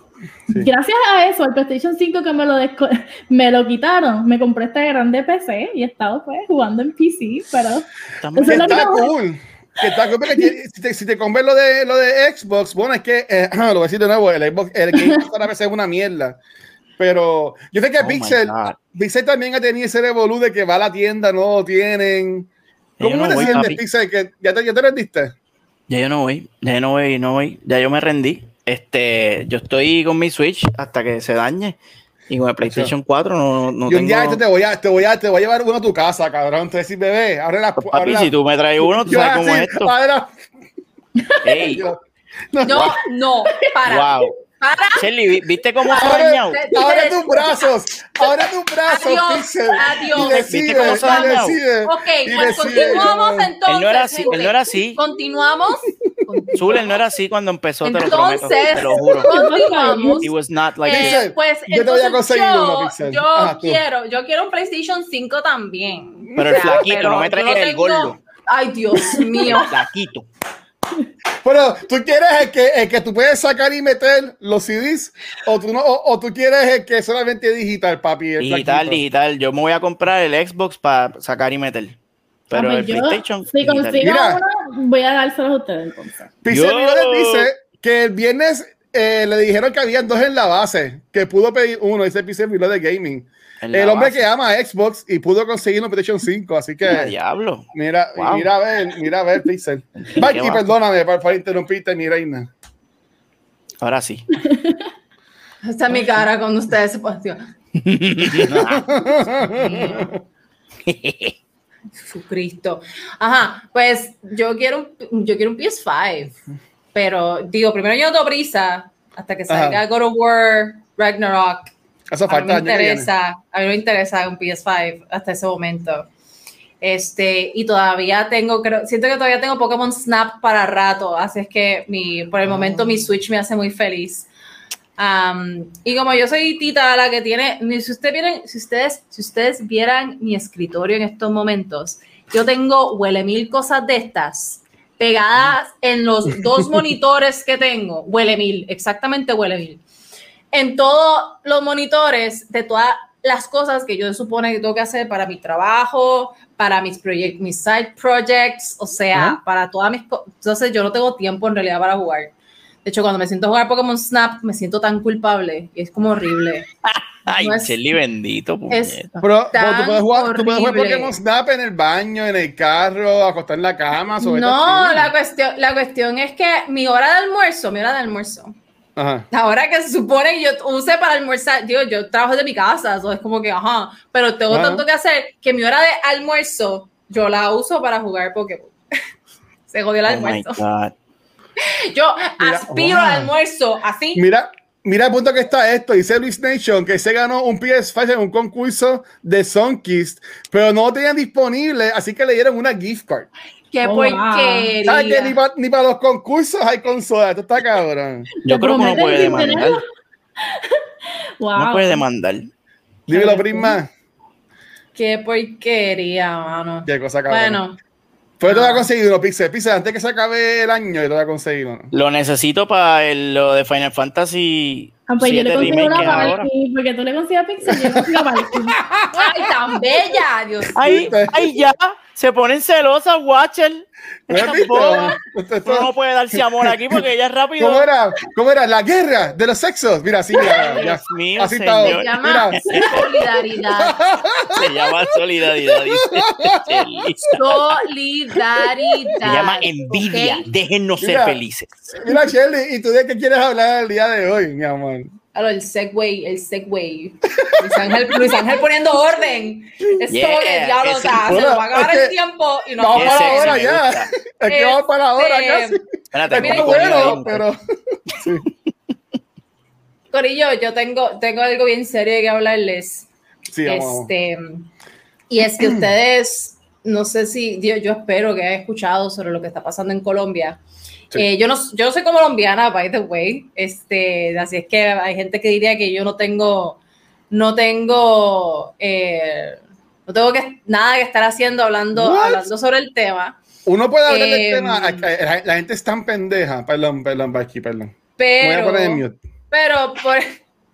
gracias a eso, el PlayStation 5 que me lo, me lo quitaron, me compré esta grande PC y he estado pues jugando en PC, pero Eso Que es lo está que- cool. Que está tiene- si te, si te lo de, lo de Xbox, bueno, es que, eh, lo voy a decir de nuevo, el Xbox, el PC es una mierda. Pero yo sé que Oh Pixel. Pixel también ha tenido ese revolú de que va a la tienda, no lo tienen. Ya yo ¿Cómo no te voy, sientes, papi. Pixel? Que ya te, ya te rendiste. Ya yo no voy, ya yo no voy, no voy, ya yo me rendí. Este, yo estoy con mi Switch hasta que se dañe. Y con el PlayStation 4 no, no y un día tengo... este te voy, a, te, voy a, te voy a llevar uno a tu casa, cabrón. Te decir, bebé, abre la abre papi, la- si tú me traes uno, tú Yo sabes cómo es esto. abre la- Ey, yo- No, no, para. wow. Para. Shelly, ¿vi- ¿viste cómo se ha dañado? abre tus brazos, abre tus brazos, Adiós, Pixel. adiós. Y ¿Viste cómo se ha dañado? Ok, y pues decide. continuamos entonces. Él no era así, él no era así. Continuamos. Zul, él no era así cuando empezó, te lo prometo, Entonces, te lo juro. continuamos. He was not like Eh, pues yo te voy a entonces conseguir yo, uno, Pixel. yo Ajá, tú. quiero, yo quiero un PlayStation 5 también. Pero el O sea, flaquito, pero no me traigas el tengo- gordo. Ay, Dios mío. Flaquito. Pero tú quieres el que, el que tú puedes sacar y meter los CDs o tú, no, o, o tú quieres el que solamente es digital, papi. el Digital, digital. Yo me voy a comprar el Xbox para sacar y meter. Pero Ah, el yo, PlayStation. si digital. consigo Mira. uno, voy a dárselos a ustedes entonces. Brother dice que el viernes eh, le dijeron que había dos en la base, que pudo pedir uno, ese PC Reload de Gaming. El hombre base. que ama a Xbox y pudo conseguir un PlayStation 5, así ¡Ah, que diablo! mira, Wow. mira a ver, mira a ver, Pixel. ¿Qué Mikey, perdóname por, por interrumpirte, mi reina. Ahora sí. Esta es mi cara cuando ustedes se posicionan. Jesucristo. Ajá, pues yo quiero un, yo quiero un PS5, pero digo, primero yo no tengo prisa hasta que salga Ajá. God of War, Ragnarok. Eso A mí falta me interesa, a mí me interesa un PS5 hasta ese momento. Este, y todavía tengo, creo, siento que todavía tengo Pokémon Snap para rato, así es que mi, por el momento Ah. mi Switch me hace muy feliz. Am, y como yo soy Tita, la que tiene, si, usted vieran, si, ustedes, si ustedes vieran mi escritorio en estos momentos, yo tengo huele mil cosas de estas pegadas en los dos monitores que tengo. Huele mil, exactamente huele mil. En todos los monitores de todas las cosas que yo supone que tengo que hacer para mi trabajo, para mis proyectos, mis side projects, o sea, para todas mis cosas. Entonces yo no tengo tiempo en realidad para jugar. De hecho, cuando me siento a jugar Pokémon Snap, me siento tan culpable y es como horrible. Ay, No bendito, es-. Pero, Tan tú, puedes jugar, tú puedes jugar horrible. Pokémon Snap en el baño, en el carro, acostar en la cama. sobre No, la cuestión, la cuestión es que mi hora de almuerzo, mi hora de almuerzo, Ajá. la hora que se supone que yo use para almorzar, digo, yo trabajo de mi casa, eso es como que, ajá, pero tengo Ajá. tanto que hacer que mi hora de almuerzo yo la uso para jugar Pokémon. se jodió el Oh my almuerzo. God. Yo Mira, aspiro wow. al almuerzo así. Mira, mira el punto que está esto. Dice Luis Nation que se ganó un PS5 en un concurso de Sunkist, pero no lo tenían disponible, así que le dieron una gift card. Qué Oh, porquería. ¿Sabes que ni para ni pa los concursos hay consolas? Esto está cabrón. Yo creo que uno prometen puede demandar. Wow. No puede demandar. Dímelo, Prisma. Qué porquería, mano. Qué cosa cabrón. Bueno, Pues te Ah. voy a conseguir uno, Pixel. Pixel, antes que se acabe el año, yo te voy a conseguir uno. Lo necesito para el- lo de Final Fantasy. Ah, pues yo le 7 consigo una que es ahora. Valky, porque tú le consigues Pixel, yo le consigo Valky. ay, tan bella, Dios Ay, ¿Viste? ay, ya. Se ponen celosas, Watcher. ¿No no puede darse amor aquí porque ella es rápido. ¿Cómo era? ¿Cómo era? La guerra de los sexos. Mira, así, mira, ya. Dios mío, Así está. Se llama solidaridad. Se llama solidaridad. Solidaridad. Se llama envidia. ¿ok? Déjennos ser Mira. felices. Mira, Shelly, ¿y tú de qué quieres hablar el día de hoy, mi amor? Claro, el segway, el segway. Luis Ángel, Luis Ángel poniendo orden. Es como que Yeah, diablo, o ese- sea, se nos va a acabar que el tiempo y no vamos para ahora ya. Es que vamos para ahora Este, casi. Espérate, Es Mira, muy voy a poner ahí bueno, pero. Corillo, yo tengo, tengo algo bien serio que hablarles. Sí, vamos, vamos. Este, y es que ustedes, no sé si, yo, yo espero que hayan escuchado sobre lo que está pasando en Colombia. Sí. Eh, yo, no, yo no soy colombiana, by the way, este, así es que hay gente que diría que yo no tengo, no tengo, eh, no tengo que, nada que estar haciendo hablando, What? hablando sobre el tema, Uno puede hablar del Em, tema. La, la gente es tan pendeja. Perdón, perdón, Baki, perdón. Me voy a pero... poner. Pero por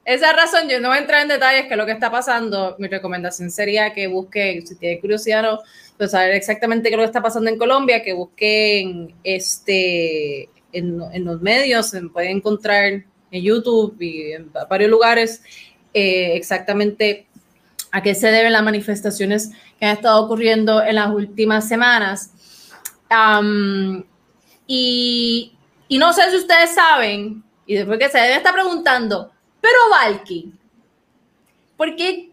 esa razón yo no voy a entrar en detalles que es lo que está pasando. Mi recomendación sería que busquen, si tienen curiosidad no, pues saber exactamente qué es lo que está pasando en Colombia, que busquen este en, en los medios, se pueden encontrar en YouTube y en varios lugares eh, exactamente a qué se deben las manifestaciones que han estado ocurriendo en las últimas semanas. Y, y no sé si ustedes saben, y después que se deben estar preguntando, pero Valky, ¿por qué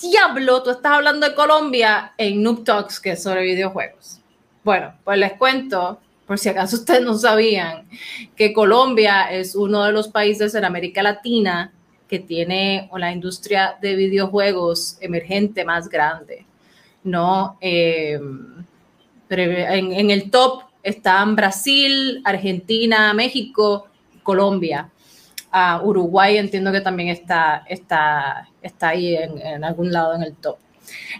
diablo tú estás hablando de Colombia en Noob Talks, que es sobre videojuegos? Bueno, pues les cuento, por si acaso ustedes no sabían, que Colombia es uno de los países en América Latina que tiene la industria de videojuegos emergente más grande, ¿no? Eh, pero en, en el top están Brasil, Argentina, México, Colombia. Ah, Uruguay entiendo que también está, está, está ahí en, en algún lado en el top.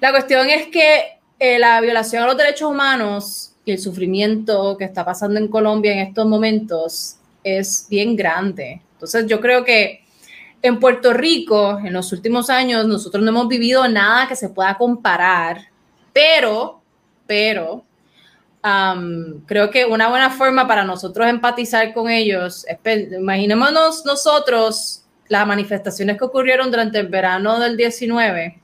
La cuestión es que eh, la violación a los derechos humanos y el sufrimiento que está pasando en Colombia en estos momentos es bien grande. Entonces yo creo que en Puerto Rico, en los últimos años, nosotros no hemos vivido nada que se pueda comparar, pero, pero, am, creo que una buena forma para nosotros empatizar con ellos imaginémonos nosotros las manifestaciones que ocurrieron durante el verano del 19,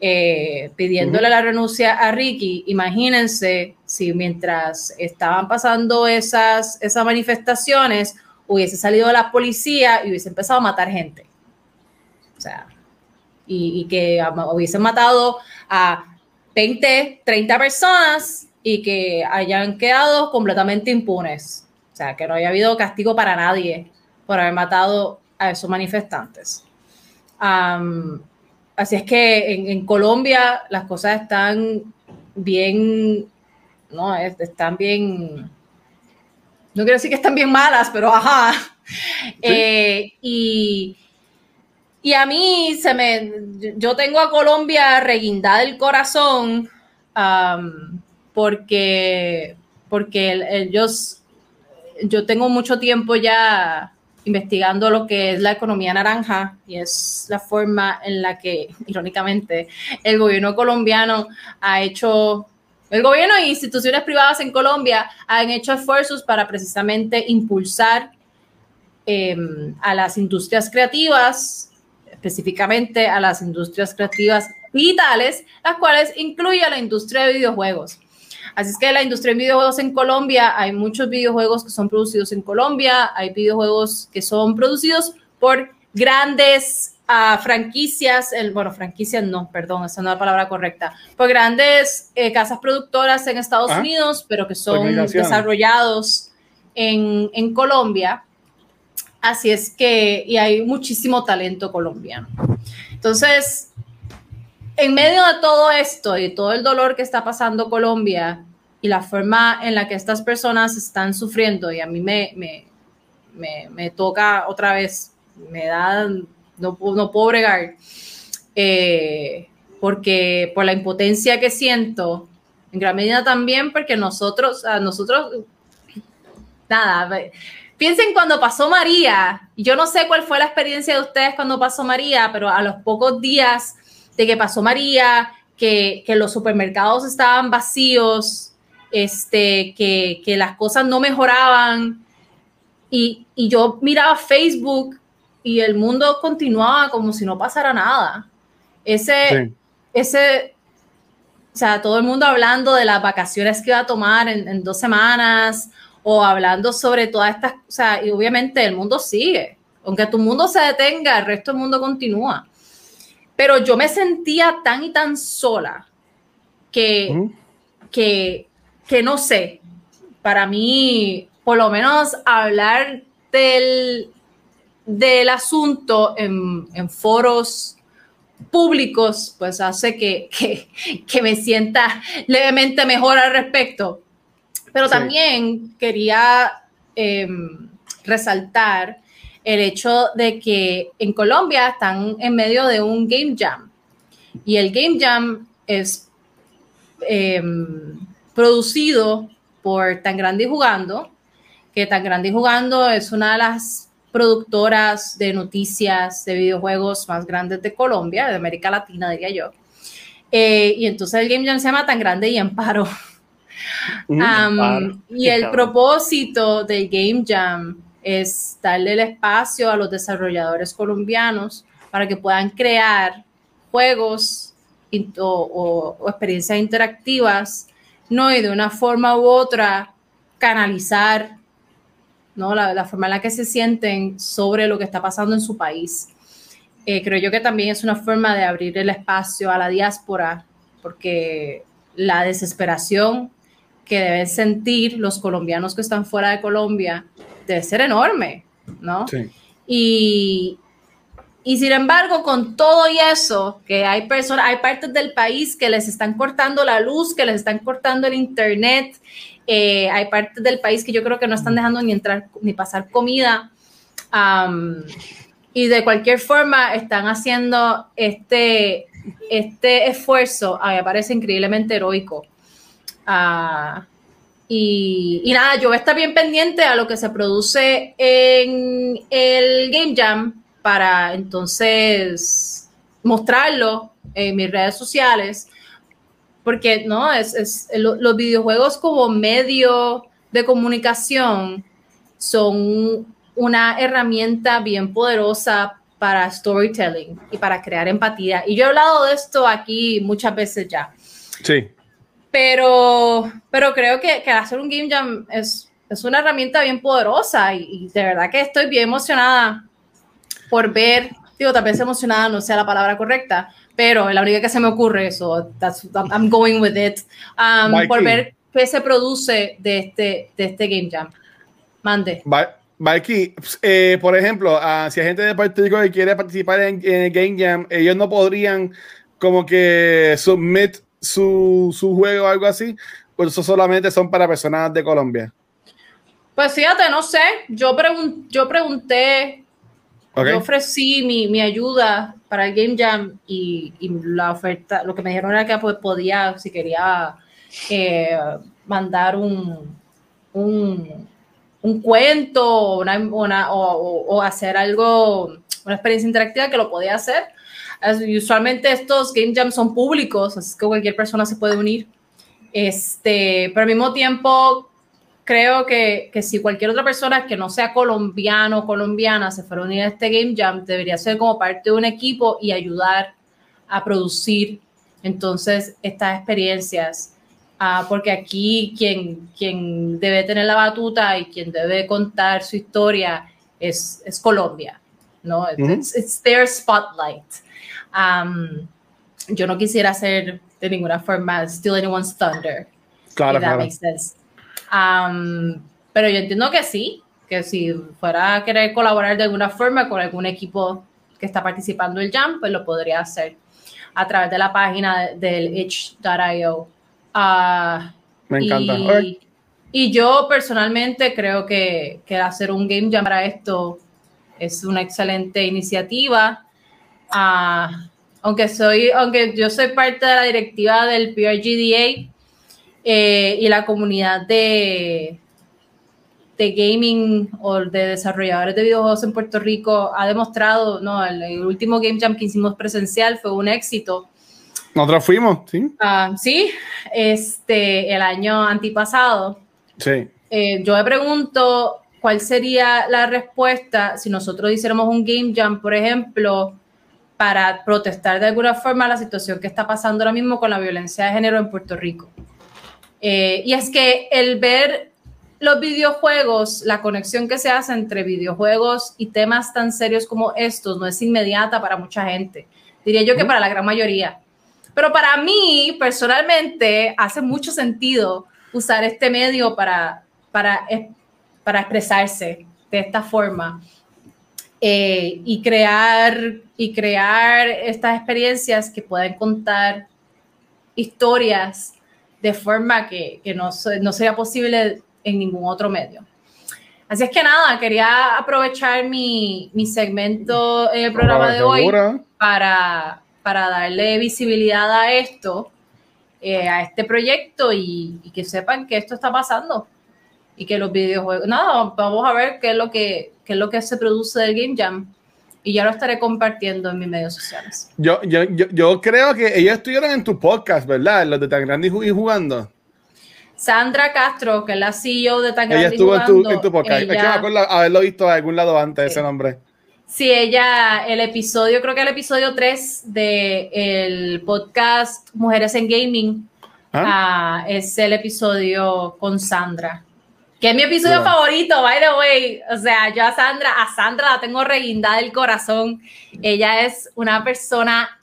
eh, pidiéndole la renuncia a Ricky, imagínense si mientras estaban pasando esas, esas manifestaciones hubiese salido la policía y hubiese empezado a matar gente. O sea, y, y que hubiesen matado a 20, 30 personas y que hayan quedado completamente impunes. O sea, que no haya habido castigo para nadie por haber matado a esos manifestantes. Así es que en, en Colombia las cosas están bien, no, Es- están bien, no quiero decir que están bien malas, pero ajá. Eh, y, y a mí se me, yo tengo a Colombia reguindada el corazón porque, porque el- ellos, yo tengo mucho tiempo ya investigando lo que es la economía naranja y es la forma en la que, irónicamente, el gobierno colombiano ha hecho, el gobierno e instituciones privadas en Colombia han hecho esfuerzos para precisamente impulsar eh, a las industrias creativas, específicamente a las industrias creativas digitales, las cuales incluye a la industria de videojuegos. Así es que la industria de videojuegos en Colombia, hay muchos videojuegos que son producidos en Colombia, hay videojuegos que son producidos por grandes ah, franquicias, el, bueno, franquicias no, perdón, esa no es la palabra correcta, por grandes eh, casas productoras en Estados Ajá. Unidos, pero que son desarrollados en, en Colombia. Así es que, y hay muchísimo talento colombiano. Entonces, en medio de todo esto y todo el dolor que está pasando Colombia y la forma en la que estas personas están sufriendo, y a mí me, me, me, me toca otra vez, me da, no, no puedo bregar, eh, porque por la impotencia que siento, en gran medida también porque nosotros, a nosotros, nada, piensen cuando pasó María, yo no sé cuál fue la experiencia de ustedes cuando pasó María, pero a los pocos días de que pasó María, que, que los supermercados estaban vacíos, este, que, que las cosas no mejoraban, y, y yo miraba Facebook y el mundo continuaba como si no pasara nada. Ese, Sí. ese, o sea, todo el mundo hablando de las vacaciones que iba a tomar en, en dos semanas o hablando sobre todas estas, o sea, y obviamente el mundo sigue. Aunque tu mundo se detenga, el resto del mundo continúa. Pero yo me sentía tan y tan sola que, que, que no sé, para mí, por lo menos hablar del, del asunto en, en foros públicos, pues hace que, que, que me sienta levemente mejor al respecto. Pero Sí. también quería em, resaltar el hecho de que en Colombia están en medio de un game jam. Y el game jam es em, producido por Tan Grande y Jugando, que Tan Grande y Jugando es una de las productoras de noticias de videojuegos más grandes de Colombia, de América Latina, diría yo. Eh, y entonces el Game Jam se llama Tan Grande y en paro. Ujú. Am, Paro. y el propósito del Game Jam es darle el espacio a los desarrolladores colombianos para que puedan crear juegos o experiencias interactivas, ¿no? Y de una forma u otra canalizar ¿no? La, la forma en la que se sienten sobre lo que está pasando en su país. Eh, creo yo que también es una forma de abrir el espacio a la diáspora, porque la desesperación que deben sentir los colombianos que están fuera de Colombia debe ser enorme, ¿no? Sí. Y, y sin embargo, con todo y eso, que hay personas, hay partes del país que les están cortando la luz, que les están cortando el internet, eh, hay partes del país que yo creo que no están dejando ni entrar ni pasar comida. y de cualquier forma están haciendo este, este esfuerzo, a mí me parece increíblemente heroico. Ah, y, y nada, yo voy a estar bien pendiente a lo que se produce en el Game Jam para entonces mostrarlo en mis redes sociales. porque no, es, es lo- los videojuegos como medio de comunicación son una herramienta bien poderosa para storytelling y para crear empatía. Y yo he hablado de esto aquí muchas veces ya. Sí. Pero, pero creo que, que hacer un game jam es, es una herramienta bien poderosa y, y de verdad que estoy bien emocionada por ver, digo, tal vez emocionada no sea la palabra correcta, pero es la única que se me ocurre eso, that's, I'm, going with it, um, por ver qué se produce de este, de este game jam. Mande. Va- Valky, eh, por ejemplo, ah, si hay gente de Puerto Rico que quiere participar en, en el Game Jam, ellos no podrían como que submit su, su juego o algo así, o eso solamente son para personas de Colombia. Pues fíjate, no sé, yo, pregun- yo pregunté. Yo ofrecí mi, mi ayuda para el Game Jam y, y la oferta, lo que me dijeron era que pues, podía, si quería eh, mandar un, un, un cuento una, una- o, o- o hacer algo, una experiencia interactiva que lo podía hacer. Usualmente estos Game Jams son públicos, así que cualquier persona se puede unir. Este, pero al mismo tiempo, creo que, que si cualquier otra persona que no sea colombiano o colombiana se fuera a unir a este Game Jam, debería ser como parte de un equipo y ayudar a producir entonces estas experiencias. Ah, porque aquí quien, quien debe tener la batuta y quien debe contar su historia es, es Colombia, ¿no? Ujú. It's, it's their spotlight. Um, yo no quisiera hacer de ninguna forma steal anyone's thunder. Claro, that claro. makes sense. Um, pero yo entiendo que sí, que si fuera a querer colaborar de alguna forma con algún equipo que está participando el Jam, pues lo podría hacer a través de la página de- del itch.io. Ah, Me encanta. y, y yo personalmente creo que, que hacer un game jam para esto es una excelente iniciativa. Ah, aunque soy, aunque yo soy parte de la directiva del PRGDA eh, y la comunidad de, de gaming o de desarrolladores de videojuegos en Puerto Rico ha demostrado, no, el, el último game jam que hicimos presencial fue un éxito. Nosotros fuimos, ¿sí? Ah, sí, este, el año antipasado. Sí. Eh, yo me pregunto cuál sería la respuesta si nosotros hiciéramos un game jam, por ejemplo, para protestar de alguna forma la situación que está pasando ahora mismo con la violencia de género en Puerto Rico. Eh, y es que el ver los videojuegos, la conexión que se hace entre videojuegos y temas tan serios como estos no es inmediata para mucha gente. Diría yo que para la gran mayoría. Pero para mí, personalmente, hace mucho sentido usar este medio para, para, para expresarse de esta forma eh, y, crear, y crear estas experiencias que pueden contar historias de forma que, que no, no sería posible en ningún otro medio. Así es que nada, quería aprovechar mi, mi segmento en el programa de hoy para, para darle visibilidad a esto, eh, a este proyecto y, y que sepan que esto está pasando y que los videojuegos, nada, vamos a ver qué es lo que, qué es lo que se produce del Game Jam y ya lo estaré compartiendo en mis medios sociales. Yo, yo, yo, yo creo que ellos estuvieron en tu podcast, ¿verdad? Los de Tan Grande y Ju- y Jugando. Sandra Castro, que es la CEO de Tan Ella Grande y estuvo en tu, Jugando, en tu podcast. es que me ella- acuerdo haberlo visto en algún lado antes, Sí. ese nombre. Sí, ella, el episodio, creo que el episodio 3 del podcast Mujeres en Gaming ¿Ah? ah, es el episodio con Sandra. Que es mi episodio favorito, by the way. O sea, yo a Sandra, a Sandra la tengo reguindada del corazón. Ella es una persona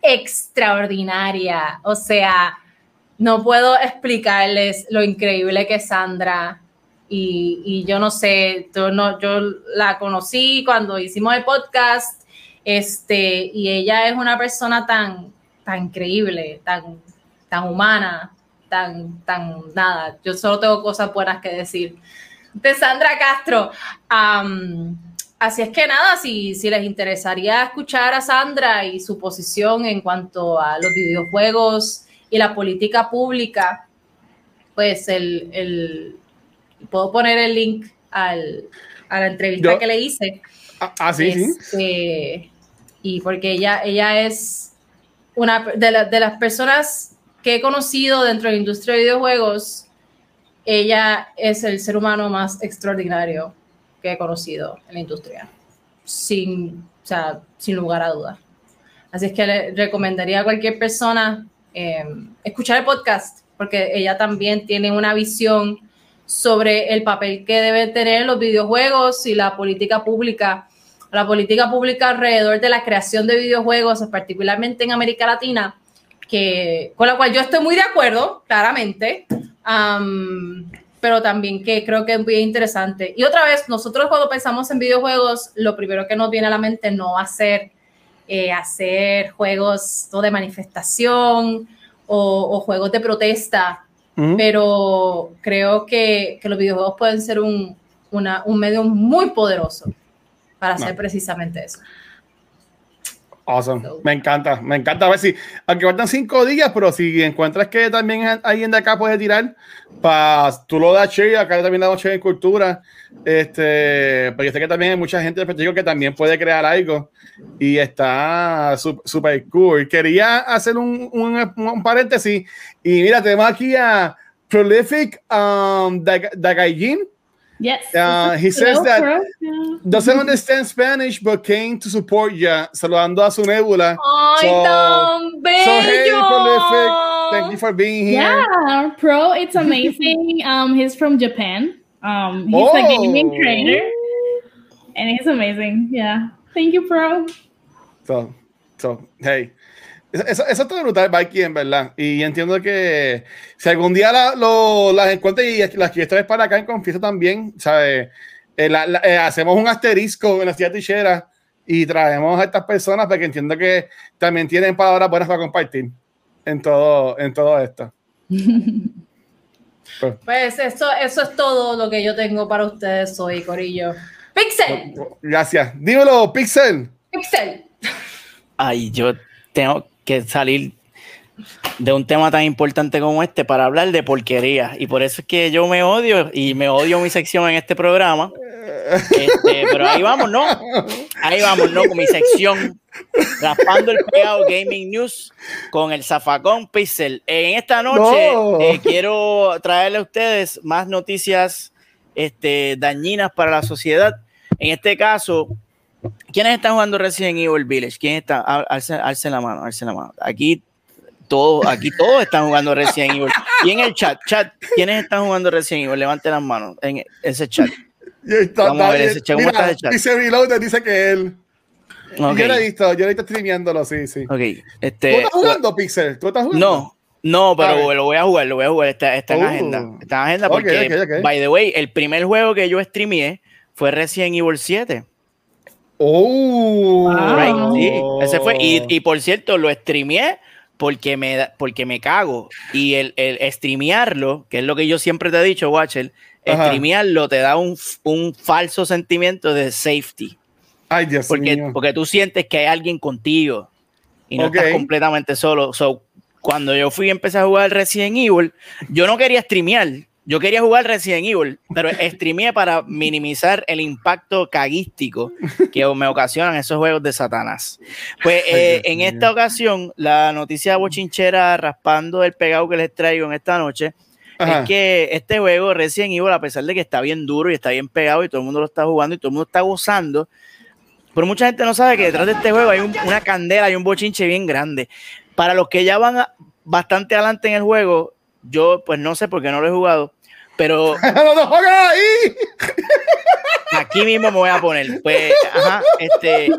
extraordinaria. O sea, no puedo explicarles lo increíble que es Sandra. Y, y yo no sé, yo, no, yo la conocí cuando hicimos el podcast, este, y ella es una persona tan, tan increíble, tan, tan humana, tan, tan nada. Yo solo tengo cosas buenas que decir. De Sandra Castro. Así es que nada, si, si les interesaría escuchar a Sandra y su posición en cuanto a los videojuegos y la política pública, pues el, el- puedo poner el link al, a la entrevista Yo- que le hice. Ah, ah, sí, sí. Este, Y porque ella, ella es una de, la- de las personas que he conocido dentro de la industria de videojuegos, ella es el ser humano más extraordinario que he conocido en la industria, sin, o sea, sin lugar a dudas. Así es que le recomendaría a cualquier persona eh, escuchar el podcast, porque ella también tiene una visión sobre el papel que deben tener los videojuegos y la política pública, la política pública alrededor de la creación de videojuegos, particularmente en América Latina, que, con la cual yo estoy muy de acuerdo, claramente, am, pero también que creo que es muy interesante. Y otra vez, nosotros cuando pensamos en videojuegos, lo primero que nos viene a la mente no va a ser eh, hacer juegos ¿no? de manifestación o, o juegos de protesta, pero creo que, que los videojuegos pueden ser un, una- un medio muy poderoso para hacer No. precisamente eso. Awesome. Me encanta, me encanta. A ver si, aunque faltan cinco días, pero si encuentras que también alguien de acá puede tirar, para tú lo das Che, acá también damos Che en cultura. Este, porque sé que también hay mucha gente de que también puede crear algo y está súper cool. Quería hacer un, un, un paréntesis y mira, tenemos aquí a Prolific um, Dag- Dagaijin. Yes. Uh, he Hello, says that bro. Doesn't understand Spanish but came to support ya. Saludando a su nebula. ¡Ay, So- tan So hey, prolific. Thank you for being here. Yeah, Pro, it's amazing. um, he's from Japan. Um, he's a Oh. gaming creator, and he's amazing. Yeah, thank you, Pro. So, so, hey. Eso, eso, está brutal, Mikey, en verdad. Y entiendo que si algún día la- lo- las encuentro y las quieres traer para acá en Confiesa también, ¿sabes? Eh, la- la- eh, hacemos un asterisco en la ciudad tichera y traemos a estas personas porque entiendo que también tienen palabras buenas para compartir en todo, en todo esto. Pues, Pues eso, eso es todo lo que yo tengo para ustedes hoy, Corillo. Pixel, gracias. Dímelo, Pixel. Pixel. Ay, yo tengo que salir de un tema tan importante como este para hablar de porquería. Y por eso es que yo me odio y me odio mi sección en este programa. Este, pero ahí vamos, ¿no? Ahí vamos, ¿no? Con mi sección Raspando el Pegado Gaming News con el zafacón Pixel. En esta noche No. eh, quiero traerle a ustedes más noticias este, dañinas para la sociedad. En este caso, ¿quiénes están jugando Resident Evil Village? ¿Quién está? Al- Alce, alce la mano, alce la mano. Aquí todos, aquí todos están jugando Resident Evil. Y en el chat, chat, ¿quiénes están jugando Resident Evil? Levanten las manos en ese chat. Está- Vamos a ver ese chat, ¿cómo mira, está ese chat? Dice Reloaded, dice que él. Ok, Yo lo he visto, yo lo he visto streameándolo, sí, sí. ok. ¿Tú Este, estás jugando, Pixel? ¿Tú estás jugando? no, no, pero lo voy a jugar, lo voy a jugar. Está, está en Uh. agenda. Está en agenda porque, by the way, el primer juego que yo streameé fue Resident Evil 7. Oh, Right, Wow. sí, ese fue. Y, y por cierto, lo streameé porque me, da- porque me cago. Y el, el streamearlo, que es lo que yo siempre te he dicho, Watcher, Ajá. streamearlo te da un, un falso sentimiento de safety. Ay, Dios Porque, mío. porque tú sientes que hay alguien contigo y no Ok. estás completamente solo. So, cuando yo fui y empecé a jugar Resident Evil, yo no quería streamear. Yo quería jugar Resident Evil, pero streameé para minimizar el impacto caguístico que me ocasionan esos juegos de Satanás. Pues eh, en esta ocasión, la noticia bochinchera raspando el pegado que les traigo en esta noche Ajá. es que este juego Resident Evil, a pesar de que está bien duro y está bien pegado y todo el mundo lo está jugando y todo el mundo está gozando, pero mucha gente no sabe que detrás de este juego hay un- una candela y un bochinche bien grande. Para los que ya van a- bastante adelante en el juego, yo pues no sé porque no lo he jugado, pero aquí mismo me voy a poner. Pues, ajá, este,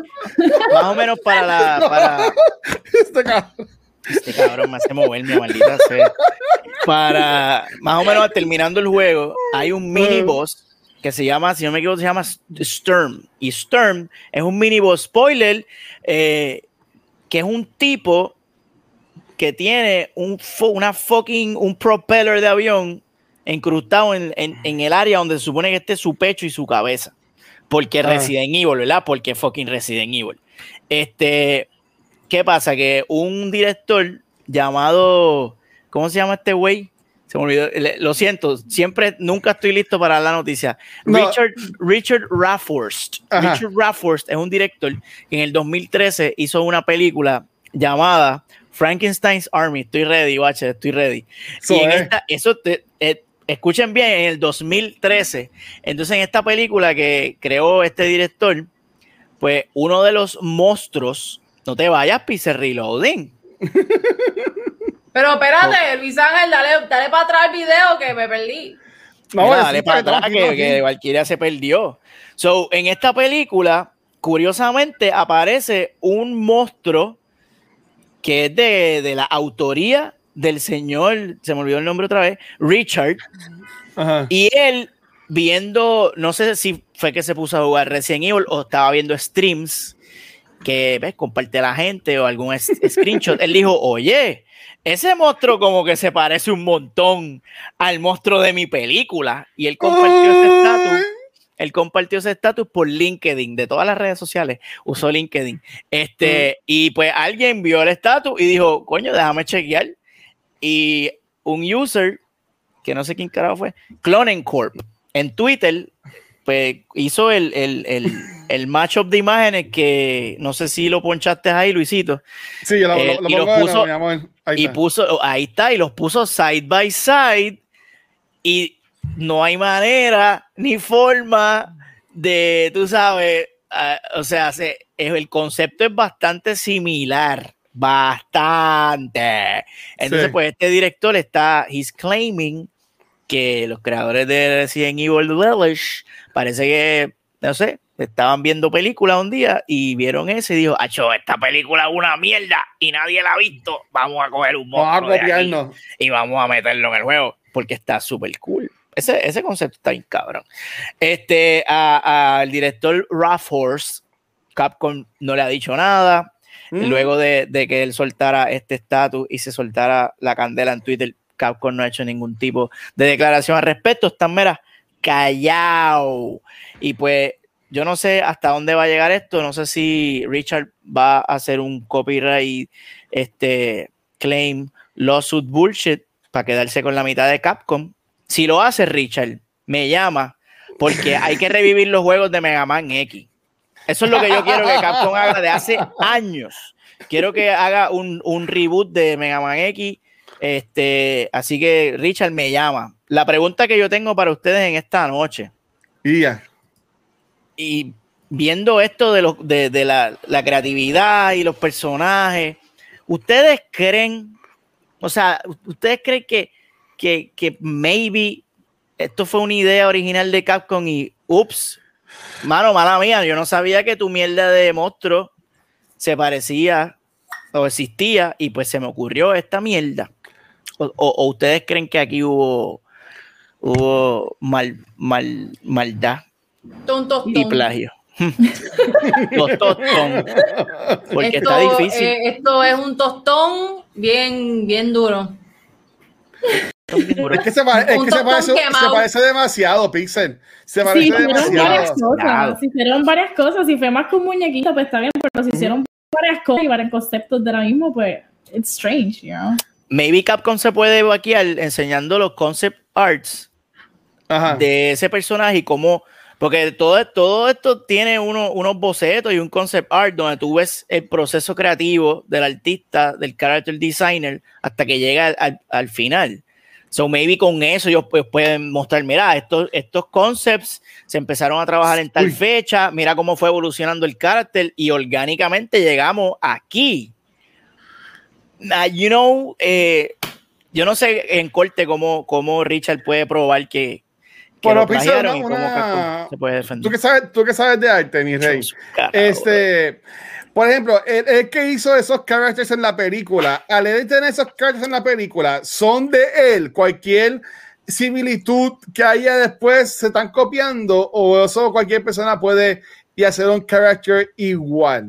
más o menos para la, para, Este cabrón. Este cabrón me hace moverme, maldita sea. Para más o menos terminando el juego, hay un mini boss que se llama, si no me equivoco, se llama Sturm. Y Sturm es un mini boss spoiler eh, que es un tipo que tiene un una fucking un propeller de avión incrustado en, en- en el área donde se supone que esté su pecho y su cabeza. Porque Ah. Resident Evil, ¿verdad? Porque fucking Resident Evil. Este, ¿qué pasa? Que un director llamado, ¿cómo se llama este güey? Se me olvidó, le- lo siento, siempre, nunca estoy listo para la noticia. No. Richard, Richard Raffurst. Ajá. Richard Raffurst es un director que en el 2013 hizo una película llamada Frankenstein's Army, estoy ready, watch, estoy ready. Y en es. esta, eso te, escuchen bien, en el 2013, entonces en esta película que creó este director, pues uno de los monstruos, no te vayas, Pizzer Reloading. Pero espérate, Luis Ángel, dale, dale para atrás el video que me perdí. No, Mira, dale para atrás que, que Valkyria se perdió. So, en esta película, curiosamente, aparece un monstruo que es de, de la autoría del señor, se me olvidó el nombre otra vez, Richard, Ajá. y él viendo, no sé si fue que se puso a jugar Resident Evil o estaba viendo streams que ves, comparte la gente o algún screenshot, él dijo, oye, ese monstruo como que se parece un montón al monstruo de mi película. Y él compartió ese estatus. Él compartió ese estatus por LinkedIn, de todas las redes sociales, usó LinkedIn. Este, y pues alguien vio el estatus y dijo, coño, déjame chequear. Y un user, que no sé quién carajo fue, Clonencorp, en Twitter, pues hizo el, el, el, el matchup de imágenes que no sé si lo ponchaste ahí, Luisito. Sí, yo lo, Eh, lo, lo y lo pongo de puso- amor. Ahí y puso, ahí está, y los puso side by side. Y no hay manera ni forma de, tú sabes, ah, o sea, se- el concepto es bastante similar. Bastante. Entonces, Sí. pues este director está, he's claiming que los creadores de Resident Evil Village parece que, no sé, estaban viendo películas un día y vieron ese y dijo, acho, esta película es una mierda y nadie la ha visto, vamos a coger un Vamos a monstruo copiarnos. y vamos a meterlo en el juego porque está súper cool. Ese, ese concepto está bien cabrón. Este, al director Rough Horse, Capcom no le ha dicho nada. Mm. Luego de, que él soltara este estatus y se soltara la candela en Twitter, Capcom no ha hecho ningún tipo de declaración al respecto. Están mera callado. Y pues yo no sé hasta dónde va a llegar esto. No sé si Richard va a hacer un copyright este, claim lawsuit bullshit para quedarse con la mitad de Capcom. Si lo hace Richard, me llama porque hay que revivir los juegos de Mega Man X. Eso es lo que yo quiero que Capcom haga de hace años. Quiero que haga un, un reboot de Mega Man X. Este, así que Richard me llama. La pregunta que yo tengo para ustedes en esta noche, Y ya. y viendo esto de, los, de, de la, la creatividad y los personajes, ¿ustedes creen, o sea, ustedes creen que, que, que maybe esto fue una idea original de Capcom y ups, mano, mala mía, yo no sabía que tu mierda de monstruo se parecía o existía y pues se me ocurrió esta mierda? ¿O, o- o ustedes creen que aquí hubo, hubo mal, mal, maldad? Ton, tostón. y plagio. Los tostón. Porque esto, está difícil. eh, esto es un tostón bien, bien duro. Es que se, pare- es que se parece, se parece demasiado, Pixel. Se Sí, parece varias demasiado. Cosas. Se hicieron varias cosas. Si fue más que un muñequito, pues está bien, pero si hicieron varias cosas y varios conceptos de la misma, pues it's strange, you know. Maybe Capcom se puede vaquear enseñando los concept arts Ajá. de ese personaje y cómo. Porque todo, todo esto tiene uno- unos bocetos y un concept art donde tú ves el proceso creativo del artista, del character designer, hasta que llega al, al- al final. So maybe con eso ellos pues, pueden mostrar, mira, estos, estos concepts se empezaron a trabajar en tal Uy. fecha, mira cómo fue evolucionando el carácter y orgánicamente llegamos aquí. Ah, you know, eh, yo no sé en corte cómo, cómo Richard puede probar que, que una- se puede defender. ¿Tú que sabes, tú que sabes de arte, mi rey. Este, por ejemplo, el, el que hizo esos characters en la película, al él tener esos characters en la película, son de él. Cualquier similitud que haya después se están copiando o eso cualquier persona puede y hacer un character igual.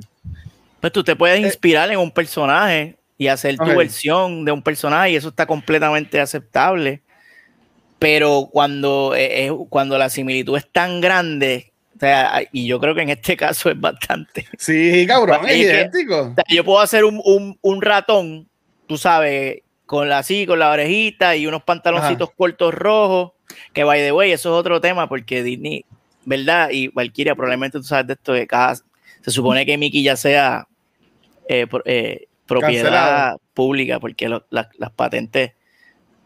Pues tú te puedes inspirar en un personaje y hacer tu versión de un personaje y eso está completamente aceptable. Pero cuando, eh, eh, cuando la similitud es tan grande, sea, y yo creo que en este caso es bastante. Sí, cabrón, es es idéntico. Yo puedo hacer un, un- un ratón, tú sabes, con la así, con la orejita y unos pantaloncitos cortos rojos, que by the way, eso es otro tema porque Disney, ¿verdad? Y Valkyria, probablemente tú sabes de esto de cada, se supone que Mickey ya sea eh, eh, propiedad Cancelado. pública porque lo- la- las patentes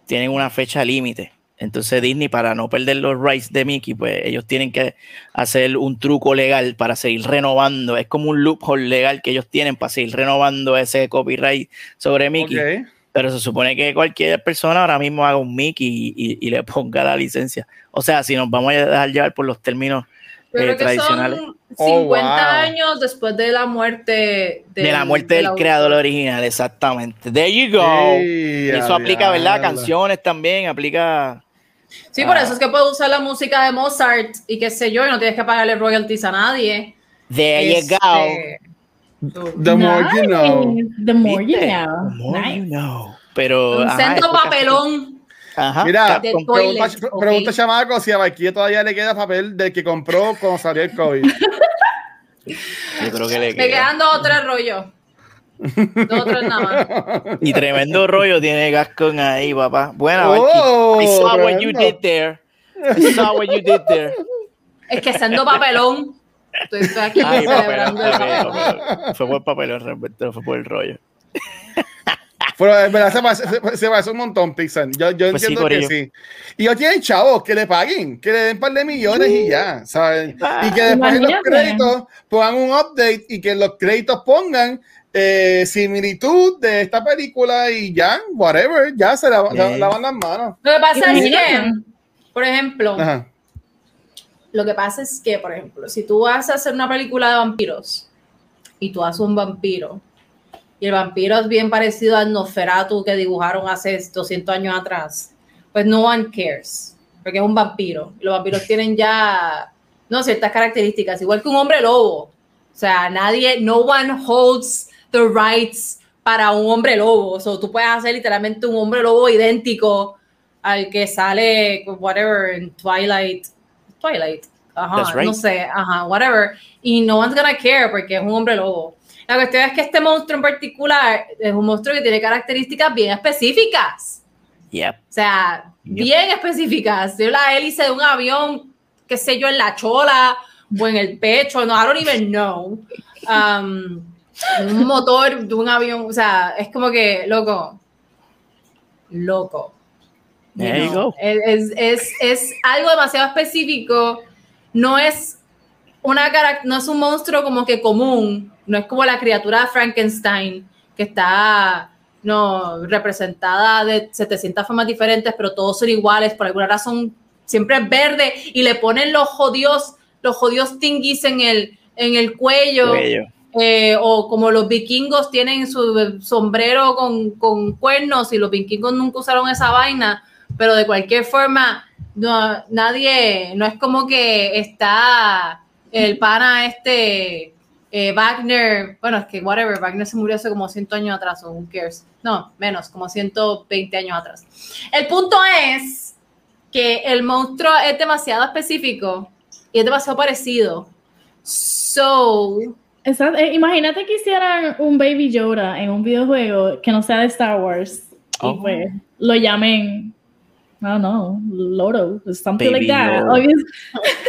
tienen una fecha límite. Entonces Disney, para no perder los rights de Mickey, pues ellos tienen que hacer un truco legal para seguir renovando. Es como un loophole legal que ellos tienen para seguir renovando ese copyright sobre Mickey. Ok. Pero se supone que cualquier persona ahora mismo haga un Mickey y, y- y le ponga la licencia. O sea, si nos vamos a dejar llevar por los términos Pero eh, que tradicionales. son 50 Oh, wow. años después de la muerte de la muerte del creador original, exactamente. There you go. Y eso aplica, ¿verdad? Canciones también, aplica. Sí, por Ah. eso es que puedes usar la música de Mozart y qué sé yo, y no tienes que pagarle royalties a nadie. There you go. The more you know. The more you know. The more Nice. you know. Pero. Un centro papelón. Ajá. Mira, pregunta, toilet, pre- ok. pregunta chamaco si a Valkyrie todavía le queda papel del que compró cuando salió el COVID. Yo creo que le Me queda. quedan dos o tres rollos. Tres nada más. Y tremendo rollo tiene Gascon ahí, papá. Buena, Oh. I saw what you tremendo. did there. I saw what you did there. Es que siendo papelón. Estoy, estoy aquí Ay, papelón, celebrando el papelón, papelón. papelón. Fue por papelón, realmente, fue por el rollo. Pero verdad se parece, se, parece un montón, Pixar. Yo, yo Pues sí, entiendo que corillo. sí. Y ellos tienen chavos que le paguen, que le den un par de millones y ya, ¿saben? Y que después en los créditos pongan un update y que en los créditos pongan eh, similitud de esta película y ya, whatever, ya se la, la- lavan las manos. Lo que pasa es que, por ejemplo, Ajá. lo que pasa es que, por ejemplo, si tú vas a hacer una película de vampiros y tú haces un vampiro y el vampiro es bien parecido al Nosferatu que dibujaron hace 200 años atrás, pues no one cares, porque es un vampiro. Y los vampiros tienen ya no ciertas características, igual que un hombre lobo. O sea, nadie, no one holds the rights para un hombre lobo. O sea, tú puedes hacer literalmente un hombre lobo idéntico al que sale, whatever, en Twilight. Twilight. Ajá, right. no sé, ajá, whatever. Y no one's gonna care porque es un hombre lobo. La cuestión es que este monstruo en particular es un monstruo que tiene características bien específicas. Yep. O sea, Yep. bien específicas. De la hélice de un avión, qué sé yo, en la chola o en el pecho, no, I don't even know. Um, un motor de un avión, o sea, es como que, loco, loco. You There you know, go. Es, es, es, algo demasiado específico, no es una cara- no es un monstruo como que común, no es como la criatura de Frankenstein que está no representada de 700 formas diferentes, pero todos son iguales por alguna razón, siempre es verde y le ponen los jodidos los jodidos tinguis en el en el cuello. Eh, o como los vikingos tienen su sombrero con, con cuernos y los vikingos nunca usaron esa vaina, pero de cualquier forma, no, nadie, no es como que está el pana este eh, Wagner, bueno, es que whatever, Wagner se murió hace como 100 años atrás, o who cares, no, menos, como 120 años atrás. El punto es que el monstruo es demasiado específico y es demasiado parecido. So, Exacto. Eh, imagínate que hicieran un Baby Yoda en un videojuego que no sea de Star Wars Oh. y pues lo llamen, I don't know, Loro, something Baby like that. Yoda. Obvious-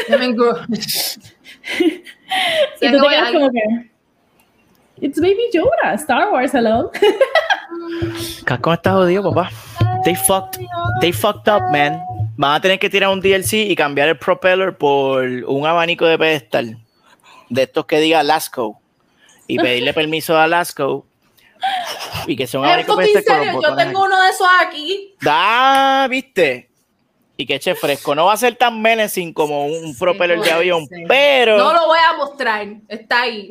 Llamen Gru- y tú te como quedas hay- como que, it's Baby Yoda, Star Wars, hello. Casco está jodido, papá. They fucked, they fucked up, man. Van a tener que tirar un DLC y cambiar el propeller por un abanico de pedestal. De estos que diga Lasco. Y pedirle permiso a Lasco. Y que sea un abanico pedestal con los yo tengo uno de esos aquí. Da, viste. Y que eche fresco. No va a ser tan menacing como un propeller de puede avión, ser. pero. No lo voy a mostrar, está ahí.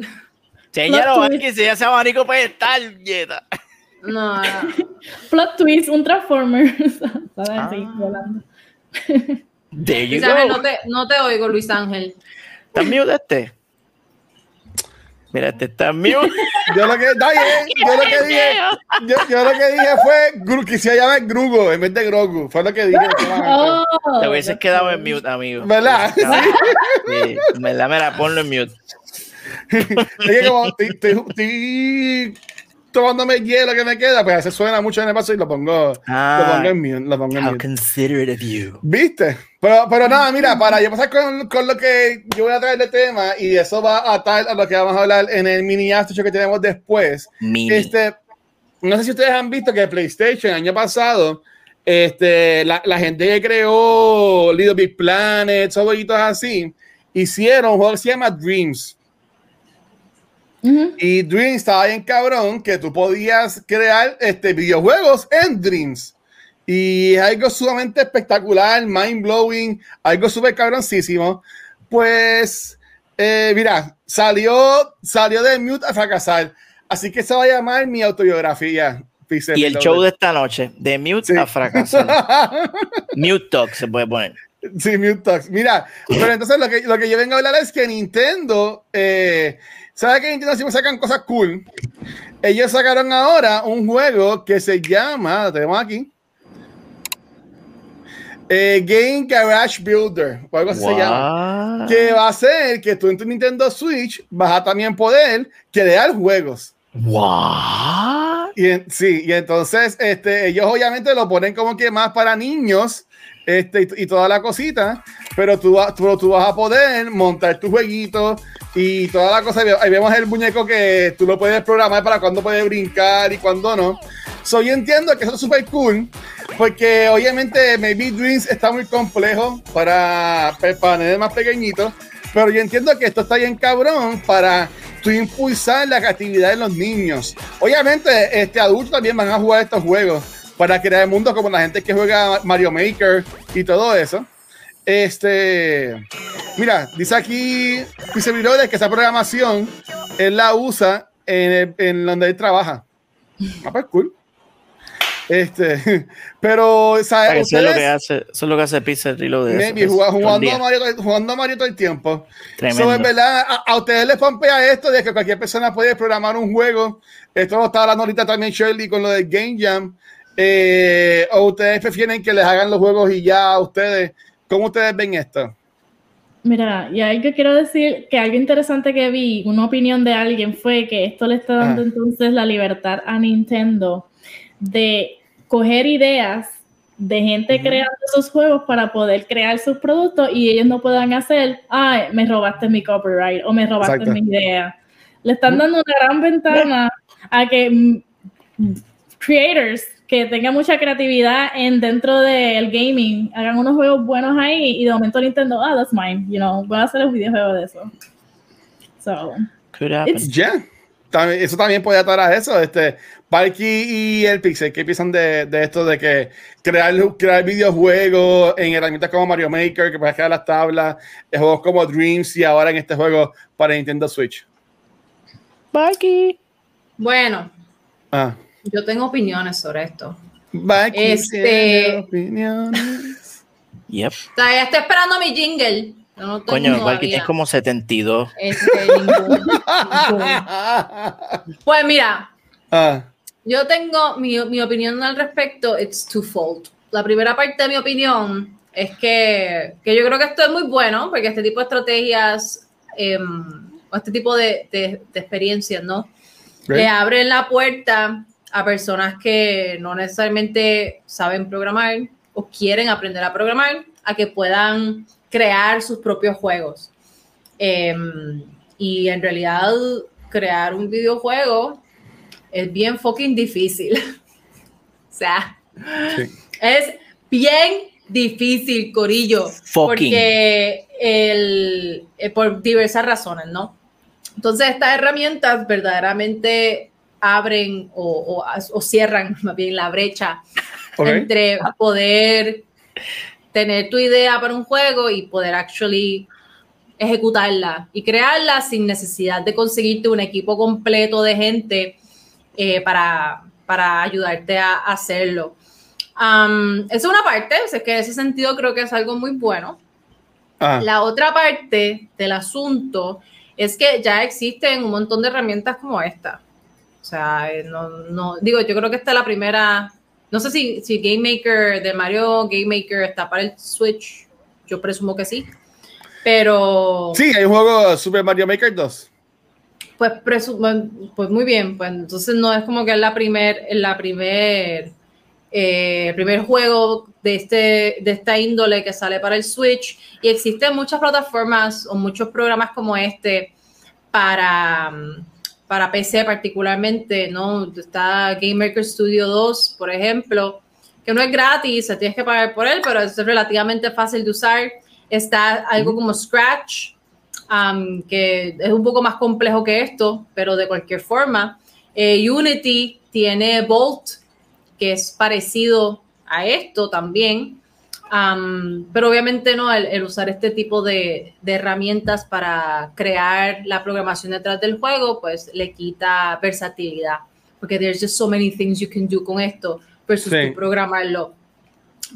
Señalo, Plot va twist. que sea ese abanico pedestal, nieta. No, no. Plot twist, un Transformer. Ah. Volando. Luis Ángel, no te, no te oigo, Luis Ángel. ¿Estás mute este? Este está mute. Yo lo que, está bien, yo lo que dije, yo, yo lo que dije fue Gru- que se llama Grugo en vez de Grogu. Fue lo que dije. Oh, Te hubieses that's quedado en mute, amigo. ¿Verdad? Sí, en verdad, mira, ponlo en mute. Es que como estoy, estoy- estoy tomándome hielo que me queda, pues se suena mucho en el paso y lo pongo, Ah, lo pongo en mute. Lo pongo en How mute. considerate of you. ¿Viste? Pero, pero nada, mira, para yo pasar con, con lo que yo voy a traer de tema y eso va a atar a lo que vamos a hablar en el mini after que tenemos después. Mini. Este, no sé si ustedes han visto que PlayStation el año pasado, este, la, la gente que creó Little Big Planet, esos así, hicieron un juego que se llama Dreams. Ujú. Y Dreams estaba bien cabrón que tú podías crear este, videojuegos en Dreams. Y es algo sumamente espectacular, mind blowing, algo súper cabroncísimo. Pues, eh, mira, salió, salió de Mute a fracasar. Así que se va a llamar mi autobiografía. Pixel Y el show de esta noche, de Mute Sí. a fracasar. Mute Talk se puede poner. Sí, Mute Talks. Mira, pero entonces lo que, lo que yo vengo a hablar es que Nintendo, eh, ¿sabe que Nintendo siempre sacan cosas cool? Ellos sacaron ahora un juego que se llama, lo tenemos aquí, eh, Game Garage Builder, o algo así se llama, que va a hacer que tú en tu Nintendo Switch vas a también poder crear juegos. What? Y en- sí, y entonces este, ellos obviamente lo ponen como que más para niños este, y, y toda la cosita, pero tú, tú, tú vas a poder montar tu jueguito y toda la cosa. Ahí ve- Ahí vemos el muñeco que tú lo puedes programar para cuándo puede brincar y cuándo no. So, yo entiendo que eso es súper cool, porque obviamente Maybe Dreams está muy complejo para, para nenes más pequeñitos, pero yo entiendo que esto está bien cabrón para tú impulsar la creatividad de los niños. Obviamente, este adultos también van a jugar estos juegos para crear el mundo como la gente que juega Mario Maker y todo eso. Este, mira, dice aquí dice que esa programación él la usa en, el- en donde él trabaja. Ah, pues cool. Este, pero, Eso es lo que hace, eso es lo que hace Pixel Reload. eso, maybe, eso, jugando, a Mario, jugando a Mario todo el tiempo. Tremendo. So, verdad, a, a ustedes les pompea esto de que cualquier persona puede programar un juego. Esto lo estaba hablando ahorita también Shirley con lo del Game Jam. Eh, o ustedes prefieren que les hagan los juegos y ya a ustedes. ¿Cómo ustedes ven esto? Mira, y algo que quiero decir, que algo interesante que vi, una opinión de alguien fue que esto le está dando Ah. entonces la libertad a Nintendo de coger ideas de gente creando esos juegos para poder crear sus productos y ellos no puedan hacer, ay, me robaste mi copyright o me robaste Exacto. mi idea. Le están dando una gran ventana a que mm, creators que tengan mucha creatividad en dentro del gaming hagan unos juegos buenos ahí y de momento Nintendo, ah, that's mine, you know, voy a hacer un videojuego de eso. So, Could. It's-. También- Eso también puede atar a eso. Este, Parky y el Pixel, ¿qué piensan de, de esto de que crear, crear videojuegos en herramientas como Mario Maker, que puedes crear las tablas, en juegos como Dreams y ahora en este juego para Nintendo Switch? Parky. Bueno, Ah. Yo tengo opiniones sobre esto. Parky Este- tiene opiniones. Yep. Todavía estoy esperando mi jingle. No Coño, Parky todavía. tienes como 72. Este, ningún- ningún. Pues mira, Ah, yo tengo mi, mi opinión al respecto, it's twofold. La primera parte de mi opinión es que, que yo creo que esto es muy bueno, porque este tipo de estrategias em, o este tipo de, de- de experiencias, ¿no? Right. Le abren la puerta a personas que no necesariamente saben programar o quieren aprender a programar, a que puedan crear sus propios juegos. Em, y en realidad, crear un videojuego es bien fucking difícil. o sea, sí. es bien difícil, Corillo. Fucking. Porque el, eh, por diversas razones, ¿no? Entonces, estas herramientas verdaderamente abren o, o- o cierran más bien la brecha entre poder tener tu idea para un juego y poder actually ejecutarla y crearla sin necesidad de conseguirte un equipo completo de gente eh, para, para ayudarte a hacerlo. Esa es una parte, o sea, que en ese sentido creo que es algo muy bueno. Ah, La otra parte del asunto es que ya existen un montón de herramientas como esta. O sea, eh, no, no, digo, yo creo que esta es la primera. No sé si, si Game Maker, de Mario Game Maker está para el Switch. Yo presumo que sí. Pero, Sí, hay un juego Super Mario Maker 2. pues, presu- pues muy bien. Pues entonces no es como que es la primer, la primer, eh, primer juego de, este, de esta índole que sale para el Switch. Y existen muchas plataformas o muchos programas como este para, para PC particularmente, ¿no? Está Game Maker Studio 2, por ejemplo, que no es gratis, tienes que pagar por él, pero es relativamente fácil de usar. Está algo como Scratch, um, que es un poco más complejo que esto, pero de cualquier forma. Eh, Unity tiene Bolt, que es parecido a esto también. Um, pero obviamente no, el, usar este tipo de, de, herramientas para crear la programación detrás del juego, pues le quita versatilidad, porque there's just so many things you can do con esto versus Sí. programarlo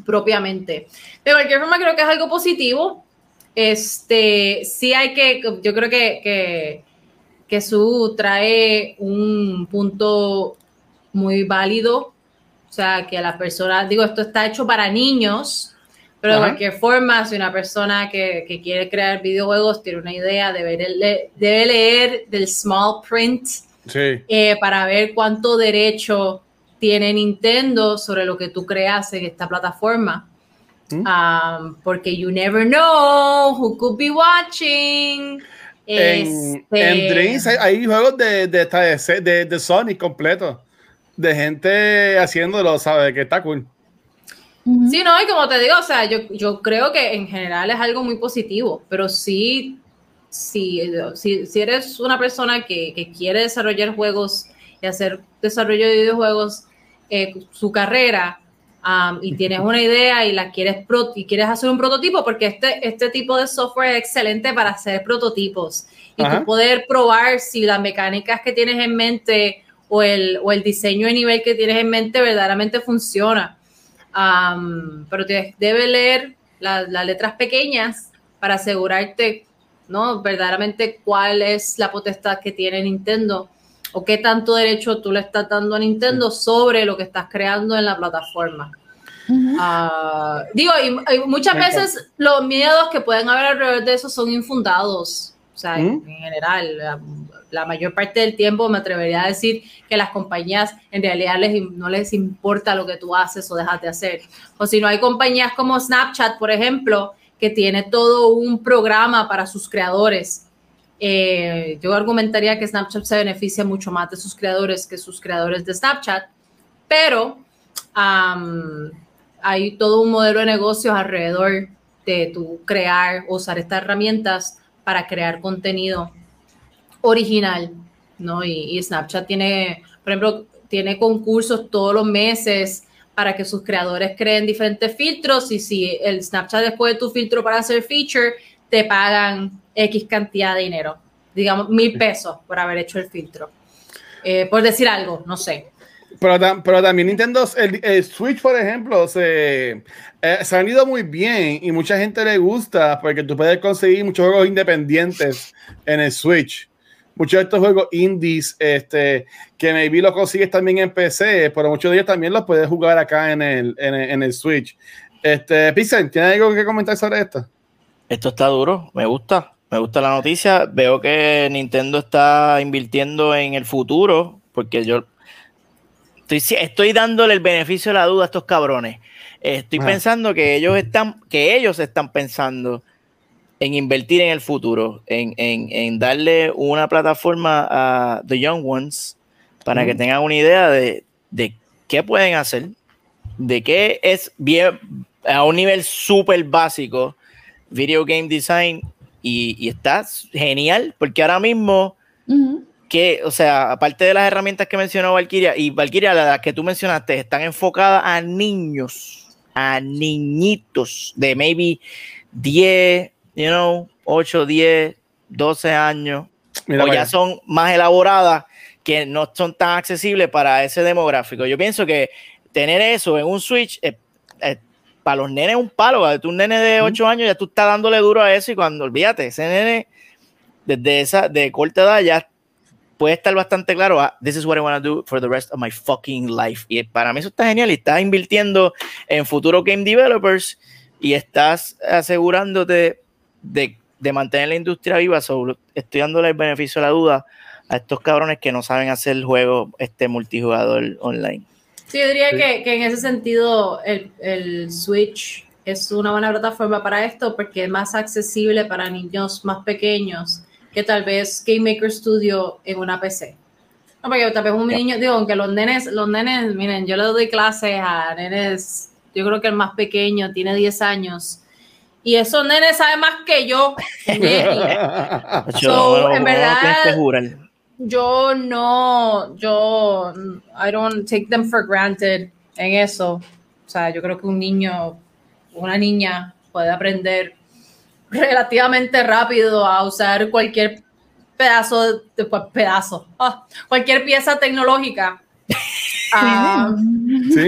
propiamente. De cualquier forma, creo que es algo positivo. Este, sí hay que, yo creo que, que, que Su trae un punto muy válido. O sea, que la persona, digo, esto está hecho para niños, pero de cualquier forma, si una persona que, que quiere crear videojuegos tiene una idea, debe, le- debe leer del small print Sí. eh, para ver cuánto derecho tiene Nintendo sobre lo que tú creas en esta plataforma. ¿Mm? Um, porque you never know who could be watching. En, Este, en Dreams hay, hay juegos de, de, de, de, de Sonic completo. De gente haciéndolo, ¿sabes? Que está cool. Ujú. Sí, no, y como te digo, o sea, yo, yo creo que en general es algo muy positivo, pero sí, sí, si, si eres una persona que, que quiere desarrollar juegos y hacer desarrollo de videojuegos, eh, su carrera, um, y tienes una idea y la quieres pro- y quieres hacer un prototipo, porque este, este tipo de software es excelente para hacer prototipos y tú poder probar si las mecánicas que tienes en mente o el, o el diseño de nivel que tienes en mente verdaderamente funciona. Am, pero te debe leer la- las letras pequeñas para asegurarte, ¿no? Verdaderamente cuál es la potestad que tiene Nintendo o qué tanto derecho tú le estás dando a Nintendo sobre lo que estás creando en la plataforma. Ah, digo, y, y muchas veces los miedos que pueden haber alrededor de eso son infundados. O sea, en, ¿Mm? en general, la, la mayor parte del tiempo me atrevería a decir que las compañías en realidad les, no les importa lo que tú haces o dejas de hacer. O si no, hay compañías como Snapchat, por ejemplo, que tiene todo un programa para sus creadores. Eh, yo argumentaría que Snapchat se beneficia mucho más de sus creadores que sus creadores de Snapchat, pero am, hay todo un modelo de negocios alrededor de tu crear, usar estas herramientas para crear contenido original, ¿no? Y, Snapchat tiene, por ejemplo, tiene concursos todos los meses para que sus creadores creen diferentes filtros y si el Snapchat después de tu filtro para hacer feature, te pagan X cantidad de dinero, digamos mil pesos por haber hecho el filtro. Eh, por decir algo, no sé. Pero, tam- pero también Nintendo, el Switch, por ejemplo, se, eh, se han ido muy bien y mucha gente le gusta porque tú puedes conseguir muchos juegos independientes en el Switch. Muchos de estos juegos indies, este, que maybe los consigues también en PC, pero muchos de ellos también los puedes jugar acá en el, en el, Switch. Este, ¿tienes algo que comentar sobre esto? Esto está duro, me gusta, me gusta la noticia. Veo que Nintendo está invirtiendo en el futuro, porque yo estoy, estoy dándole el beneficio de la duda a estos cabrones. Estoy Ajá. pensando que ellos están, que ellos están pensando en invertir en el futuro, en, en- en darle una plataforma a The Young Ones para que tengan una idea de, de qué pueden hacer, de qué es bien a un nivel súper básico video game design y, y está genial porque ahora mismo que, o sea, aparte de las herramientas que mencionó Valkyria y Valkyria, las que tú mencionaste, están enfocadas a niños, a niñitos de maybe 10, you know, 8, 10, 12 años, Mira o ya son más elaboradas que no son tan accesibles para ese demográfico. Yo pienso que tener eso en un Switch eh, eh, para los nenes es un palo. ¿vale? Tú un nene de 8 años ya tú estás dándole duro a eso y cuando olvídate, ese nene desde esa de corta edad ya puede estar bastante claro, ah, this is what I want to do for the rest of my fucking life. Y para mí eso está genial y estás invirtiendo en futuros game developers y estás asegurándote de, de mantener la industria viva. So, estoy dándole el beneficio de la duda a estos cabrones que no saben hacer el juego este multijugador online. Sí, yo diría Sí. Que, que en ese sentido el, el Switch es una buena plataforma para esto porque es más accesible para niños más pequeños que tal vez Game Maker Studio en una PC. No, porque tal vez un niño, digo, aunque los nenes, los nenes, miren, yo le doy clases a nenes, yo creo que el más pequeño tiene 10 años. Y esos nenes saben más que yo. So, en verdad- yo no, yo, I don't take them for granted en eso. O sea, yo creo que un niño, una niña puede aprender relativamente rápido a usar cualquier pedazo, de, pues, pedazo, ah, cualquier pieza tecnológica. Ah, Sí.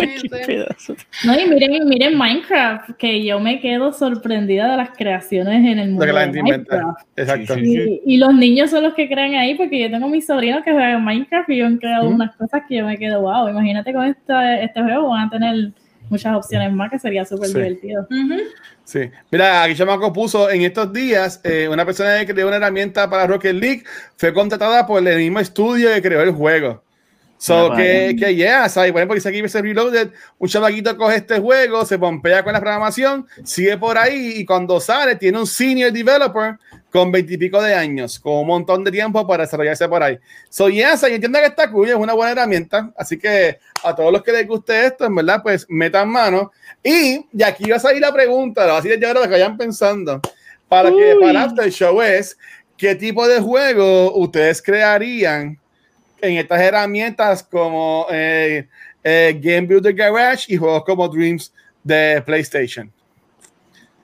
sí. No, y miren, miren Minecraft, que yo me quedo sorprendida de las creaciones en el mundo de. Minecraft. Exacto. Y, y los niños son los que crean ahí, porque yo tengo mis sobrinos que juegan Minecraft y han creado unas cosas que yo me quedo, wow, imagínate con esta, este juego van a tener muchas opciones más que sería súper Sí. divertido. Ujú. Sí. Mira, aquí Chamaco puso en estos días eh, una persona que creó una herramienta para Rocket League fue contratada por el mismo estudio que creó el juego. So, Ah, que, que yeah, ¿sabes? Por ejemplo, dice aquí dice Reloaded, un chamaquito coge este juego, se pompea con la programación, sigue por ahí y cuando sale tiene un senior developer con veintipico de años, con un montón de tiempo para desarrollarse por ahí. So, yeah, so, yo entiendo que está cool, es una buena herramienta, así que a todos los que les guste esto, en verdad, pues metan mano. Y, y aquí va a salir la pregunta, la así de ahora que vayan pensando, para que Uy. para el show es, ¿qué tipo de juego ustedes crearían en estas herramientas como eh, eh, Game Builder Garage y juegos como Dreams de PlayStation?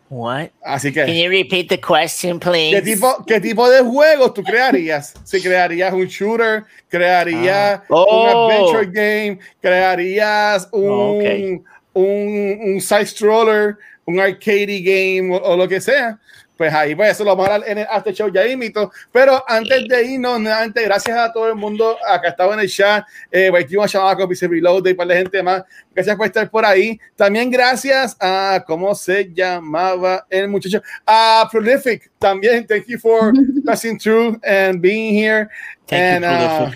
What? Así Can que, you repeat the question, please? ¿qué tipo, ¿qué tipo de juegos tú crearías? Si crearías un shooter, crearías Ah. Oh. un adventure game, crearías un, Oh, un, un side scroller, un arcade game o, o lo que sea. Pues ahí, pues eso lo vamos a hablar en el after show ya imito. Pero antes de irnos, nuevamente, gracias a todo el mundo acá estaba en el chat, eh, Baitivo Chamaco, Vice Reload y para la gente más. Gracias por estar por ahí. También gracias a, ¿cómo se llamaba el muchacho? A Prolific. También, thank you for passing through and being here. Thank and you, uh,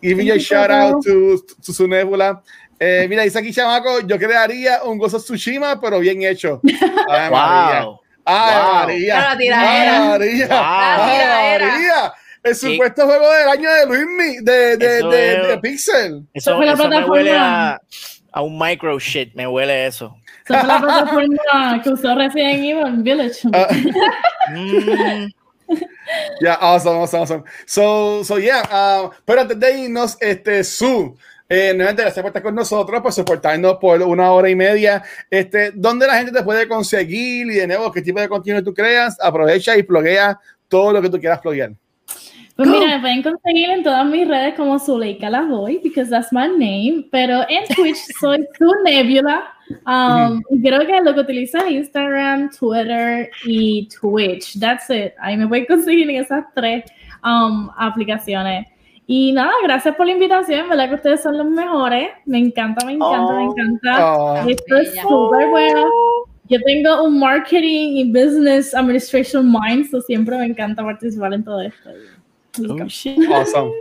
giving a shout out to, to su nebula. Eh, mira, dice aquí Chamaco, yo crearía un Gozo Tsushima, pero bien hecho. Ay, María. Wow. Ay, Wow. María. Ah, la tiradera. Ay, María. Wow. Ay, La tiradera. María. El Sí. supuesto juego del año de Luismi, de, de, Eso de, es- de Pixel. Eso, fue la eso me plataforma. huele a, a un micro shit, me huele eso. Esa fue la plataforma que usó Resident Evil Village. Mm, Yeah, awesome, awesome, awesome. So, so yeah, uh, pero antes de irnos, este, Su, eh, nuevamente gracias por estar con nosotros, por soportarnos por una hora y media. Este, ¿dónde la gente te puede conseguir y de nuevo qué tipo de contenido tú creas? Aprovecha y pluguea todo lo que tú quieras pluguear. Pues mira, me pueden conseguir en todas mis redes como Zuleika la Voy, because that's my name, pero en Twitch soy Su Nebula. Um, y Creo que lo que utilizo es Instagram, Twitter y Twitch. That's it. Ahí me pueden conseguir en esas tres um, aplicaciones. Y nada, gracias por la invitación, ¿verdad? Que ustedes son los mejores. Me encanta, me encanta, me Oh. encanta. Oh, Esto es súper bueno. Yo tengo un marketing y business administration mind, so siempre me encanta participar en todo esto. Me oh, shit. awesome.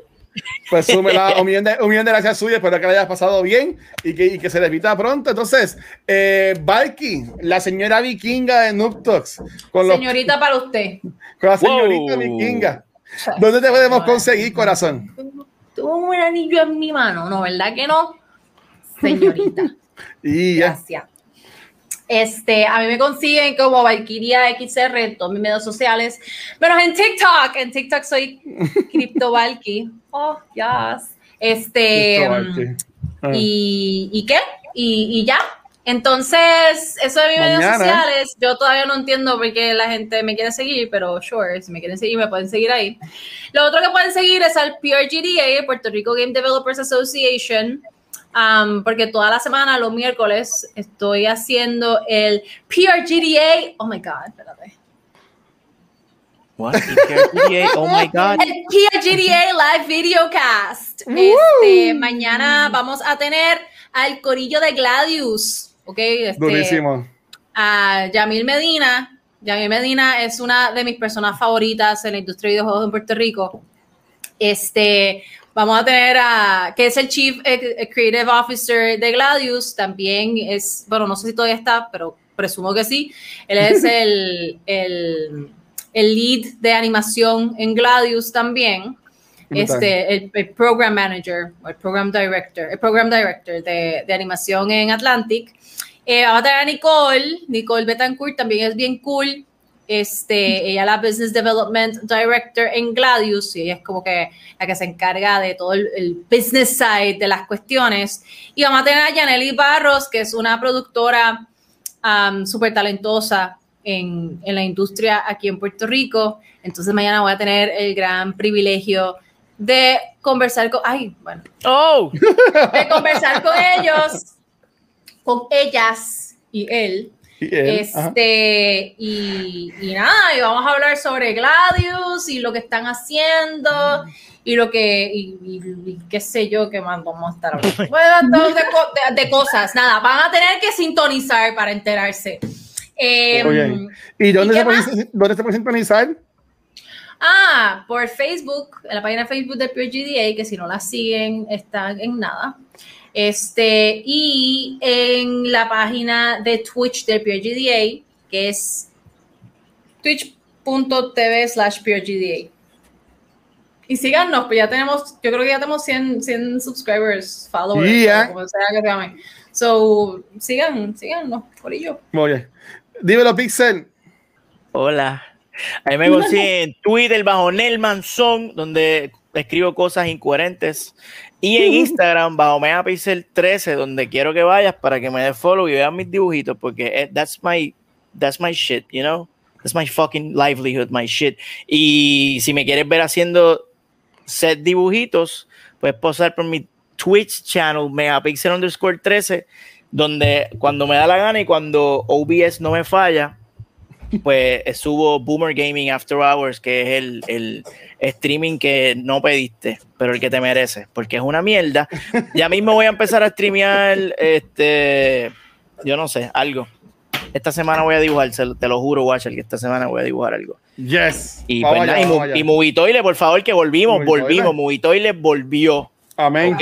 Pues Su, me da un millón de, un millón de gracias suya, espero que la hayas pasado bien y que, y que se repita pronto. Entonces, eh, Valky, la señora vikinga de Noob Talks, con, los- Señorita para usted. con la señorita Wow. vikinga. ¿Dónde te podemos conseguir, corazón? Tuvo un anillo en mi mano, ¿no? ¿Verdad que no? Señorita. Y ya. Gracias. Este, a mí me consiguen como Valkyria XR en todos mis medios sociales, menos en TikTok. En TikTok soy Crypto Valky. Oh, yes. Este, y, ¿y qué? Y, y ya. Entonces, eso de mis medios Mañana. sociales, yo todavía no entiendo por qué la gente me quiere seguir, pero sure, si me quieren seguir, me pueden seguir ahí. Lo otro que pueden seguir es al PRGDA, Puerto Rico Game Developers Association, um, porque toda la semana, los miércoles, estoy haciendo el PRGDA. Oh my God, espérate. What? Oh my God. El PRGDA Live Videocast. Este, mañana vamos a tener al corillo de Gladius, ¿ok? Este, Durísimo. a Yamil Medina. Yamil Medina es una de mis personas favoritas en la industria de videojuegos en Puerto Rico. Este, vamos a tener a, que es el Chief eh, Creative Officer de Gladius, también es, bueno, no sé si todavía está, pero presumo que sí. Él es el, el, el lead de animación en Gladius también. Este, el, program manager o el program director, el program director de, de animación en Atlantic. Eh, vamos a tener a Nicole, Nicole Betancourt también es bien cool. Este, ella la Business Development Director en Gladius y ella es como que la que se encarga de todo el, el business side de las cuestiones. Y vamos a tener a Yaneli Barros, que es una productora um, súper talentosa en, en, la industria aquí en Puerto Rico. Entonces mañana voy a tener el gran privilegio de conversar con, ay, bueno, Oh, de conversar con ellos, con ellas y él. Y él. Este, y, y nada, y vamos a hablar sobre Gladius y lo que están haciendo y lo que, y, y- y qué sé yo, qué más vamos a estar hablando. Bueno, de, co- de- de cosas, nada, van a tener que sintonizar para enterarse. Eh, Oye, ¿Y dónde ¿y se, puede, dónde se puede sintonizar? Ah, por Facebook, en la página de Facebook de Pure GDA, que si no la siguen, están en nada. Este, y en la página de Twitch de Pure GDA, que es twitch.tv slash Pure GDA. Y síganos, pues ya tenemos, yo creo que ya tenemos 100, 100 subscribers, followers, Yeah. o como sea que se llamen. So, sigan, síganos, por ello. Oye, dímelo, Pixel. hola. Ahí me consiguen en Twitter bajo Nelman Song, donde escribo cosas incoherentes. Y en Instagram bajo Megapixel 13, donde quiero que vayas para que me des follow y veas mis dibujitos, porque eh, that's my, that's my shit, you know? That's my fucking livelihood, my shit. Y si me quieres ver haciendo set dibujitos, puedes posar por mi Twitch channel, Megapixel underscore 13, donde cuando me da la gana y cuando OBS no me falla, pues subo Boomer Gaming After Hours, que es el, el streaming que no pediste, pero el que te merece, porque es una mierda. Ya mismo voy a empezar a streamear, este, yo no sé, algo. Esta semana voy a dibujar, te lo juro, Watcher, que esta semana voy a dibujar algo. Yes. Y, pues, allá, y, y Movitoile, por favor, que volvimos, Movitoile. volvimos, Movitoile volvió, Amén. ¿ok?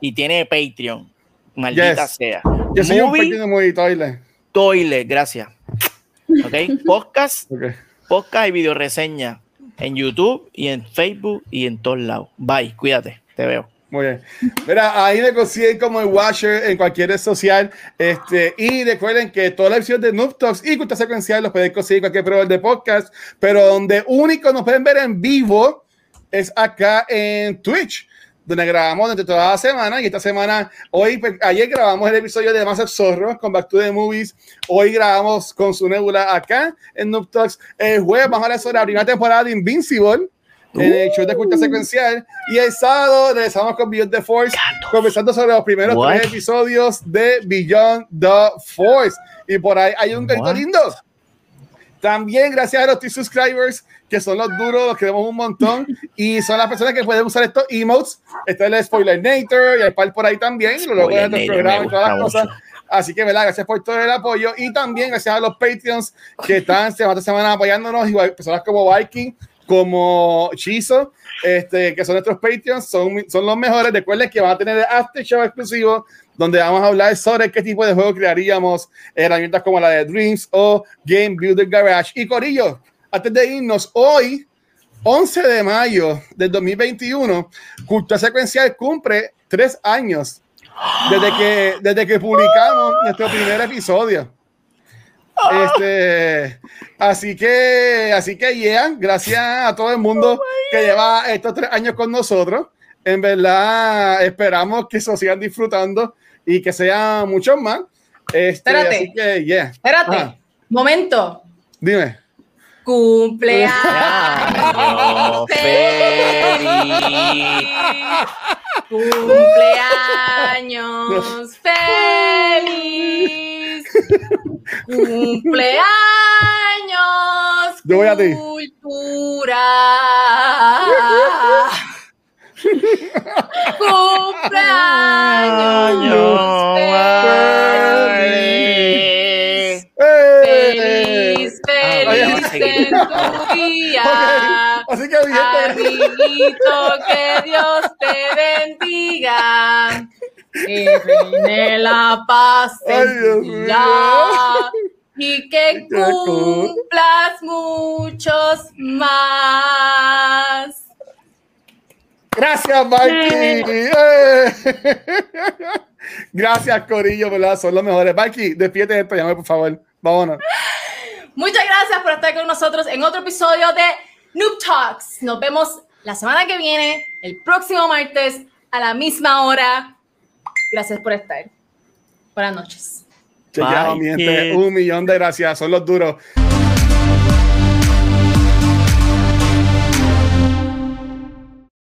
Y tiene Patreon, maldita Yes. sea. Yo soy un Movie pequeño muy toile. Toilet, gracias. ¿Ok? Podcast Ok. podcast y video reseña en YouTube y en Facebook y en todos lados. Bye, cuídate, te veo. Muy bien. Mira, ahí me consiguen como el Watcher en cualquier red social. Este, y recuerden que todas las ediciones de Noob Talks y Cultura Secuencial los pueden conseguir en cualquier proveedor de podcast, pero donde único nos pueden ver en vivo es acá en Twitch, donde grabamos durante toda la semana. Y esta semana, hoy, pues, ayer grabamos el episodio de Master Zorro con Back to the Movies. Hoy grabamos con su nebula acá en Noob Talks. El jueves vamos a hablar sobre la primera temporada de Invincible en el show de cultura secuencial. Y el sábado regresamos con Beyond the Force, conversando sobre los primeros What? tres episodios de Beyond the Force. Y por ahí hay un grito lindo. También gracias a los T-Subscribers, que son los duros, los queremos un montón. Y son las personas que pueden usar estos emotes. Está el Spoiler Nator y el par por ahí también. Y luego de me y todas las cosas. Así que, ¿verdad? Gracias por todo el apoyo. Y también gracias a los Patreons que están semana a semana apoyándonos. Igual personas como Viking, como Chizo, este, que son nuestros Patreons, son, son los mejores. Recuerden que van a tener el After Show exclusivo, donde vamos a hablar sobre qué tipo de juego crearíamos, herramientas como la de Dreams o Game Builder Garage. Y Corillo, antes de irnos, hoy, 11 de mayo del 2021, Cultura Secuencial cumple tres años desde que, desde que publicamos nuestro primer episodio. Este, así que, así que, yeah, gracias a todo el mundo que lleva estos tres años con nosotros. En verdad, esperamos que se sigan disfrutando y que sean muchos más. Este, Espérate. Así que, yeah. Espérate, Ajá. momento. Dime. Cumpleaños. Año feliz. Cumpleaños feliz. Cumpleaños. Yo voy a ti. Cultura. Cumpleaños feliz. Feliz, feliz en tu día. Así que, gente, Amiguito, que Dios te bendiga. Que reine la paz en tu día. Y que cumplas muchos más. Gracias, Mikey. Eh. Gracias, Corillo, ¿verdad? Son los mejores. Mikey, despídete esto, llame, por favor. Vámonos. Muchas gracias por estar con nosotros en otro episodio de Noob Talks. Nos vemos la semana que viene, el próximo martes, a la misma hora. Gracias por estar. Buenas noches. Chequeado, Bye, mi gente. Un millón de gracias. Son los duros.